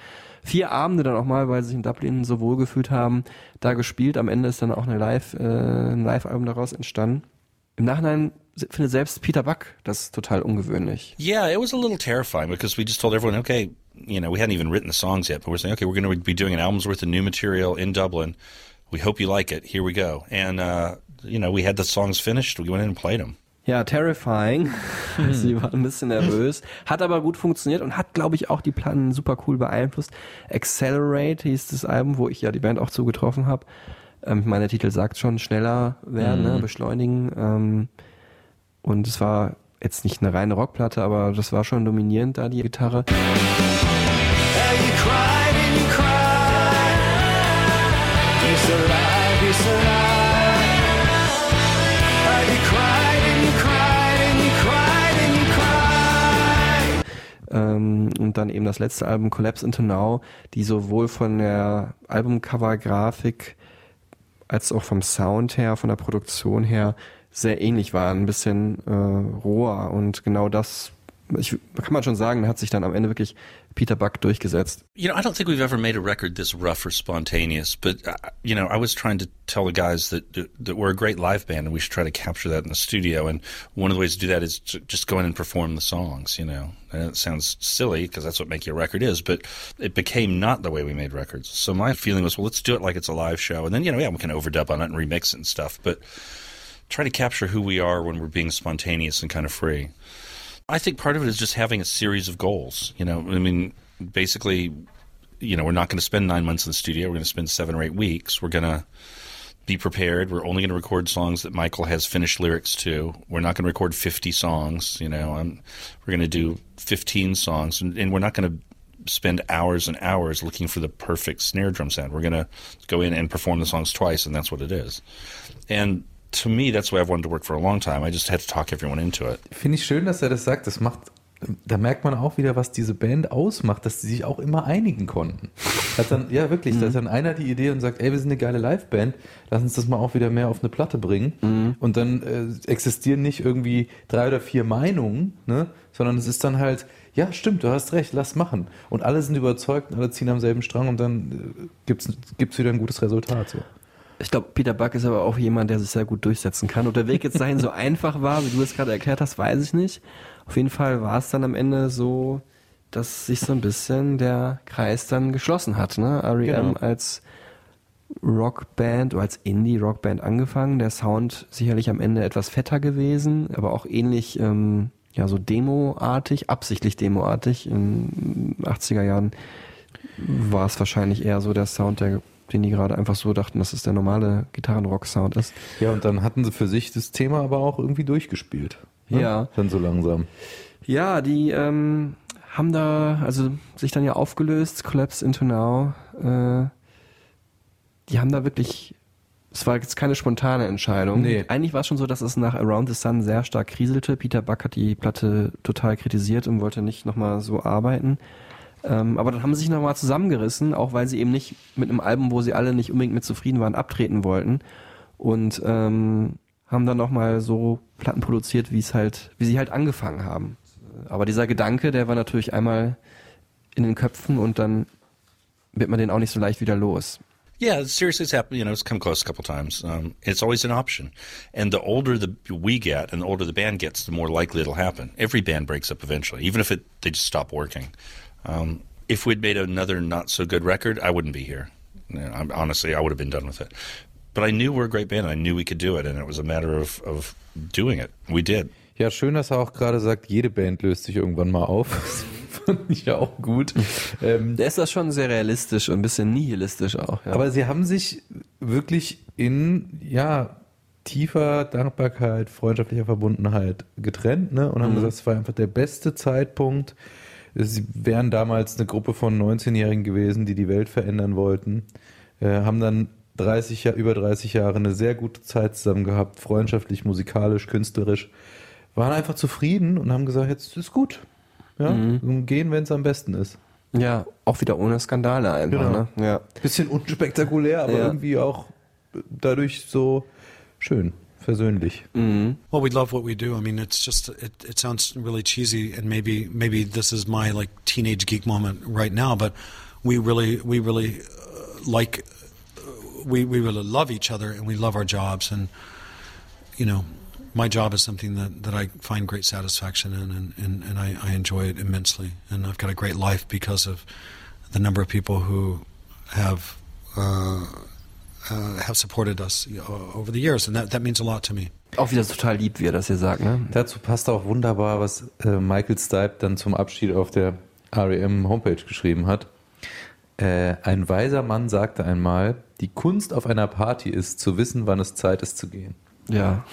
vier Abende dann auch mal, weil sie sich in Dublin so wohl gefühlt haben, da gespielt. Am Ende ist dann auch eine Live, äh, ein Live-Album daraus entstanden. Im Nachhinein findet selbst Peter Buck das total ungewöhnlich. Yeah, it was a little terrifying because we just told everyone, okay, you know, we hadn't even written the songs yet, but we're saying, okay, we're going to be doing an album's worth of new material in Dublin. We hope you like it. Here we go. And, uh, you know, we had the songs finished. We went in and played them. Ja, terrifying. <laughs> <laughs> Sie war ein bisschen nervös. Hat aber gut funktioniert und hat, glaube ich, auch die Platten super cool beeinflusst. Accelerate hieß das Album, wo ich ja die Band auch zugetroffen habe. Ähm, ich meine, der Titel sagt schon schneller werden, Mhm. ne, beschleunigen. Ähm, und es war jetzt nicht eine reine Rockplatte, aber das war schon dominierend da, die Gitarre. you Ähm, und dann eben das letzte Album Collapse into Now, die sowohl von der Albumcover-Grafik als auch vom Sound her, von der Produktion her sehr ähnlich waren, ein bisschen äh, roher. Und genau das, ich, kann man schon sagen, hat sich dann am Ende wirklich Peter Buck durchgesetzt. You know, I don't think we've ever made a record this rough or spontaneous, but uh, you know, I was trying to tell the guys that that we're a great live band and we should try to capture that in the studio. And one of the ways to do that is to just go in and perform the songs. You know, and it sounds silly because that's what making a record is, but it became not the way we made records. So my feeling was, well, let's do it like it's a live show, and then you know, yeah, we can overdub on it and remix it and stuff, but try to capture who we are when we're being spontaneous and kind of free. I think part of it is just having a series of goals. You know, I mean, basically, you know, we're not going to spend nine months in the studio. We're going to spend seven or eight weeks. We're going to be prepared. We're only going to record songs that Michael has finished lyrics to. We're not going to record 50 songs. You know, I'm, we're going to do 15 songs, and, and we're not going to spend hours and hours looking for the perfect snare drum sound. We're going to go in and perform the songs twice, and that's what it is. And to me, that's way I've wanted to work for a long time. I just had to talk everyone into it. Finde ich schön, dass er das sagt. Das macht, da merkt man auch wieder, was diese Band ausmacht, dass sie sich auch immer einigen konnten. Hat dann, ja wirklich, da hat dann einer die Idee und sagt, ey, wir sind eine geile Liveband, lass uns das mal auch wieder mehr auf eine Platte bringen. Und dann äh, existieren nicht irgendwie drei oder vier Meinungen, ne? sondern es ist dann halt, ja, stimmt, du hast recht, lass machen. Und alle sind überzeugt und alle ziehen am selben Strang und dann äh, gibt's gibt's wieder ein gutes Resultat. So. Ich glaube, Peter Buck ist aber auch jemand, der sich sehr gut durchsetzen kann. Ob der Weg jetzt dahin so <laughs> einfach war, wie du es gerade erklärt hast, weiß ich nicht. Auf jeden Fall war es dann am Ende so, dass sich so ein bisschen der Kreis dann geschlossen hat. Ne? R.E.M. Genau. als Rockband oder als Indie-Rockband angefangen. Der Sound sicherlich am Ende etwas fetter gewesen, aber auch ähnlich, ähm, ja, so Demo-artig, absichtlich Demo-artig. In den 80er Jahren war es wahrscheinlich eher so der Sound, der, den die gerade einfach so dachten, dass es der normale Gitarrenrock-Sound ist. Ja, und dann hatten sie für sich das Thema aber auch irgendwie durchgespielt. Ne? Ja. Dann so langsam. Ja, die ähm, haben da, also sich dann ja aufgelöst, Collapse into Now. Äh, die haben da wirklich, es war jetzt keine spontane Entscheidung. Nee. Eigentlich war es schon so, dass es nach Around the Sun sehr stark kriselte. Peter Buck hat die Platte total kritisiert und wollte nicht nochmal so arbeiten. Ähm, aber dann haben sie sich nochmal zusammengerissen, auch weil sie eben nicht mit einem Album, wo sie alle nicht unbedingt mit zufrieden waren, abtreten wollten. Und ähm, haben dann nochmal so Platten produziert, wie es halt, wie sie halt angefangen haben. Aber dieser Gedanke, der war natürlich einmal in den Köpfen und dann wird man den auch nicht so leicht wieder los. Yeah, seriously, it's happened. You know, it's come close a couple times. Um, it's always an option, and the older the we get, and the older the band gets, the more likely it'll happen. Every band breaks up eventually, even if it they just stop working. Um, if we'd made another not so good record, I wouldn't be here. You know, I'm, honestly, I would have been done with it. But I knew we're a great band. and I knew we could do it, and it was a matter of of doing it. We did. Ja, schön, dass er auch gerade sagt, jede Band löst sich irgendwann mal auf. <laughs> Das fand ich ja auch gut. Ähm, Der ist das schon sehr realistisch und ein bisschen nihilistisch auch. Ja. aber sie haben sich wirklich in, ja, tiefer Dankbarkeit, freundschaftlicher Verbundenheit getrennt, ne? Und haben Mhm. gesagt, es war einfach der beste Zeitpunkt. Sie wären damals eine Gruppe von 19-Jährigen gewesen, die die Welt verändern wollten. Äh, haben dann 30 Jahr, über 30 Jahre eine sehr gute Zeit zusammen gehabt, freundschaftlich, musikalisch, künstlerisch. Waren einfach zufrieden und haben gesagt, jetzt ist gut. Ja, Mhm. gehen, wenn es am besten ist. ja, auch wieder ohne Skandale einfach. Genau. Ne? Ja. Bisschen unspektakulär, aber Ja. irgendwie auch dadurch so schön, versöhnlich. Mhm. Well, we love what we do. I mean, it's just it, it sounds really cheesy, and maybe maybe this is my like teenage geek moment right now, but we really we really uh, like uh, we we really love each other and we love our jobs and you know my job is something that, that I find great satisfaction in and, and, and I, I enjoy it immensely and I've got a great life because of the number of people who have uh, uh, have supported us over the years and that, that means a lot to me. Auch wieder total lieb, wie er das hier sagt, ne? Dazu passt auch wunderbar, was äh, Michael Stipe dann zum Abschied auf der REM Homepage geschrieben hat. Äh, ein weiser Mann sagte einmal, die Kunst auf einer Party ist, zu wissen, wann es Zeit ist zu gehen. Ja.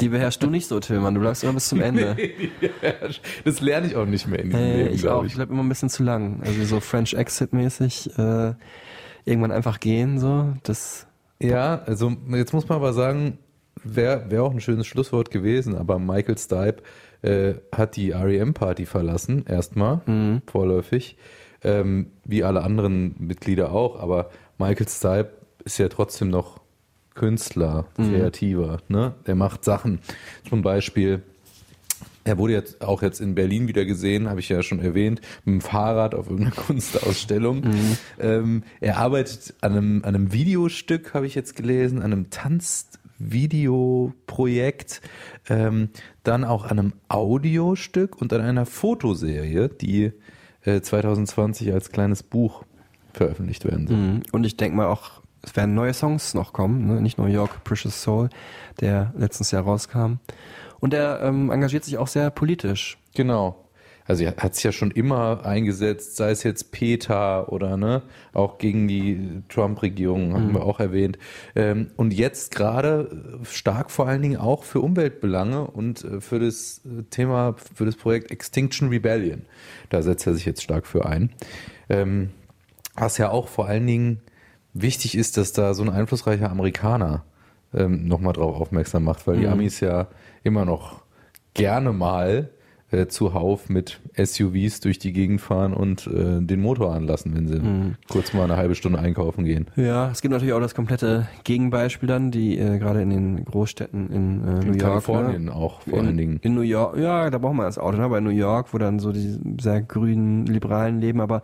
Die beherrschst du nicht so, Tillmann. Du bleibst immer bis zum <laughs> Ende. das lerne ich auch nicht mehr in diesem Äh, Leben, ich glaub auch. Ich bleib immer ein bisschen zu lang. Also so French Exit-mäßig. Äh, irgendwann einfach gehen, so. Das. Ja, also jetzt muss man aber sagen, wäre wär auch ein schönes Schlusswort gewesen, aber Michael Stipe äh, hat die REM-Party verlassen, erstmal, vorläufig, ähm, wie alle anderen Mitglieder auch, aber Michael Stipe ist ja trotzdem noch Künstler, Mhm. Kreativer, ne? Der macht Sachen. Zum Beispiel, er wurde jetzt auch jetzt in Berlin wieder gesehen, habe ich ja schon erwähnt, mit dem Fahrrad auf irgendeiner <laughs> Kunstausstellung. Ähm, er arbeitet an einem, an einem Videostück, habe ich jetzt gelesen, an einem Tanzvideoprojekt, ähm, dann auch an einem Audiostück und an einer Fotoserie, die äh, 2020 als kleines Buch veröffentlicht werden soll. Mhm. Und ich denke mal auch, es werden neue Songs noch kommen, ne? nicht nur York Precious Soul, der letztes Jahr rauskam. Und er ähm, engagiert sich auch sehr politisch. Genau. Also er hat sich ja schon immer eingesetzt, sei es jetzt PETA oder ne, auch gegen die Trump-Regierung, haben Mhm. wir auch erwähnt. Ähm, und jetzt gerade stark vor allen Dingen auch für Umweltbelange und äh, für das äh, Thema, für das Projekt Extinction Rebellion. Da setzt er sich jetzt stark für ein. Ähm, was ja auch vor allen Dingen wichtig ist, dass da so ein einflussreicher Amerikaner ähm, nochmal drauf aufmerksam macht, weil die Mhm. Amis ja immer noch gerne mal äh, zuhauf mit SUVs durch die Gegend fahren und äh, den Motor anlassen, wenn sie Mhm. kurz mal eine halbe Stunde einkaufen gehen. Ja, es gibt natürlich auch das komplette Gegenbeispiel dann, die äh, gerade in den Großstädten in äh, New In York. Kalifornien ne? auch vor in, allen Dingen. In New York, ja, da braucht man das Auto, ne? aber in New York, wo dann so die sehr grünen, liberalen leben, aber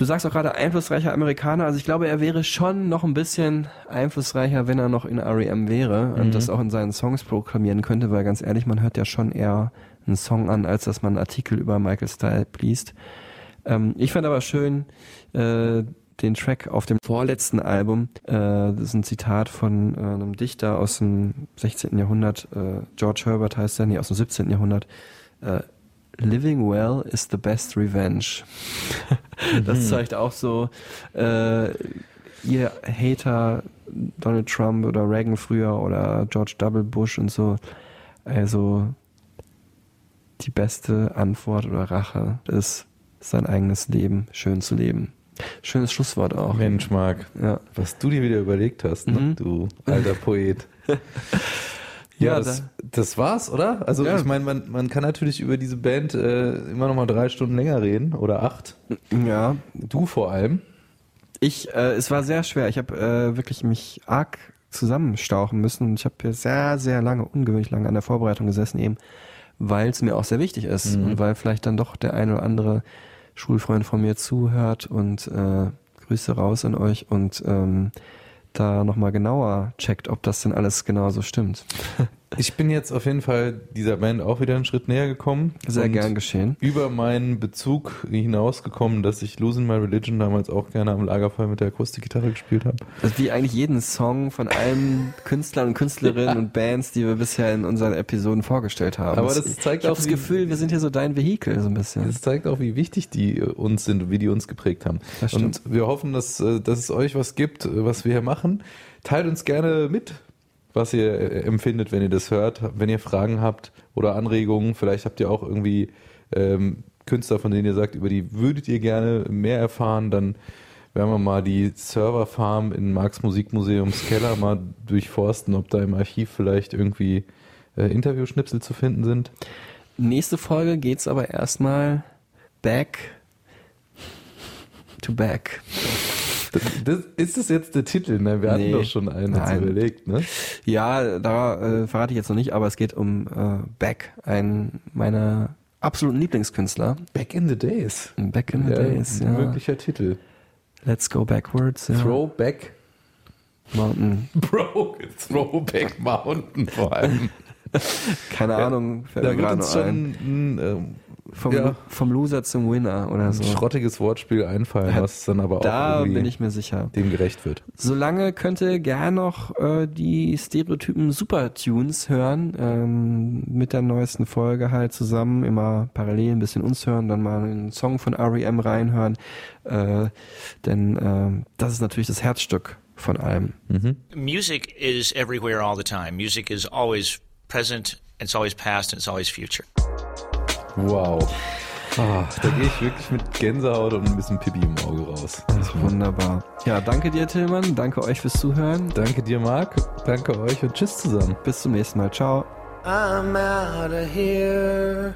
du sagst auch gerade einflussreicher Amerikaner, also ich glaube, er wäre schon noch ein bisschen einflussreicher, wenn er noch in REM wäre Mhm. und das auch in seinen Songs proklamieren könnte, weil ganz ehrlich, man hört ja schon eher einen Song an, als dass man einen Artikel über Michael Stipe liest. Ähm, ich fand aber schön, äh, den Track auf dem vorletzten Album, äh, das ist ein Zitat von äh, einem Dichter aus dem 16. Jahrhundert, äh, George Herbert heißt er, nee, aus dem 17. Jahrhundert, äh, Living well is the best revenge. <laughs> das Mhm. zeigt auch so, äh, ihr Hater Donald Trump oder Reagan früher oder George W. Bush und so, also die beste Antwort oder Rache ist, sein eigenes Leben schön zu leben. Schönes Schlusswort auch. Mensch, Marc, Ja. was du dir wieder überlegt hast, ne? Mhm. du alter Poet. <laughs> Ja, Ja, das, das war's, oder? Also Ja. ich meine, man, man kann natürlich über diese Band äh, immer noch mal drei Stunden länger reden oder acht. Ja. Du vor allem. Ich, äh, es war sehr schwer. Ich habe äh, wirklich mich arg zusammenstauchen müssen und ich habe hier sehr, sehr lange, ungewöhnlich lange an der Vorbereitung gesessen, eben weil es mir auch sehr wichtig ist Mhm. und weil vielleicht dann doch der eine oder andere Schulfreund von mir zuhört und äh, Grüße raus an euch und ähm, da nochmal genauer checkt, ob das denn alles genauso stimmt. <laughs> Ich bin jetzt auf jeden Fall dieser Band auch wieder einen Schritt näher gekommen. Sehr gern geschehen. Über meinen Bezug hinausgekommen, dass ich Losing My Religion damals auch gerne am Lagerfeuer mit der Akustikgitarre gespielt habe. Ist wie eigentlich jeden Song von allen Künstlern und Künstlerinnen <laughs> und Bands, die wir bisher in unseren Episoden vorgestellt haben. Aber das zeigt ich habe auch, das Gefühl, wir sind hier so dein Vehikel so ein bisschen. Das zeigt auch, wie wichtig die uns sind und wie die uns geprägt haben. Und wir hoffen, dass, äh, dass es euch was gibt, äh, was wir hier machen. Teilt uns gerne mit, was ihr äh, empfindet, wenn ihr das hört. Wenn ihr Fragen habt oder Anregungen, vielleicht habt ihr auch irgendwie ähm, Künstler, von denen ihr sagt, über die würdet ihr gerne mehr erfahren, dann werden wir mal die Serverfarm in Marx Musikmuseums Keller mal durchforsten, ob da im Archiv vielleicht irgendwie äh, Interviewschnipsel zu finden sind. Nächste Folge geht's aber erstmal back to back. Das, ist das jetzt der Titel? Ne? Wir hatten Nee. doch schon einen Nein. überlegt, ne? Ja, da äh, verrate ich jetzt noch nicht, aber es geht um äh, Beck, ein meiner absoluten Lieblingskünstler. Back in the Days. Back in the Ja, Days, ein ja. möglicher Titel. Let's go backwards. Ja. Throwback Mountain. <laughs> Bro, Throwback Mountain vor allem. <laughs> Keine Ahnung, fällt Da mir gerade noch schon ein. ein, ähm, Vom, ja, vom Loser zum Winner oder ein so. schrottiges Wortspiel einfallen, was dann aber auch Da irgendwie bin ich mir sicher. dem gerecht wird. Solange könnt ihr gern noch äh, die Stereotypen Supertunes hören, ähm, mit der neuesten Folge halt zusammen, immer parallel ein bisschen uns hören, dann mal einen Song von R.E.M. reinhören, äh, denn äh, das ist natürlich das Herzstück von allem. Music is everywhere all the time. Music is always present, it's always past, and it's always future. Wow. Ah, da gehe ich wirklich mit Gänsehaut und ein bisschen Pipi im Auge raus. Wunderbar. Ja, danke dir, Tillmann. Danke euch fürs Zuhören. Danke dir, Marc. Danke euch und tschüss zusammen. Bis zum nächsten Mal. Ciao. I'm out of here.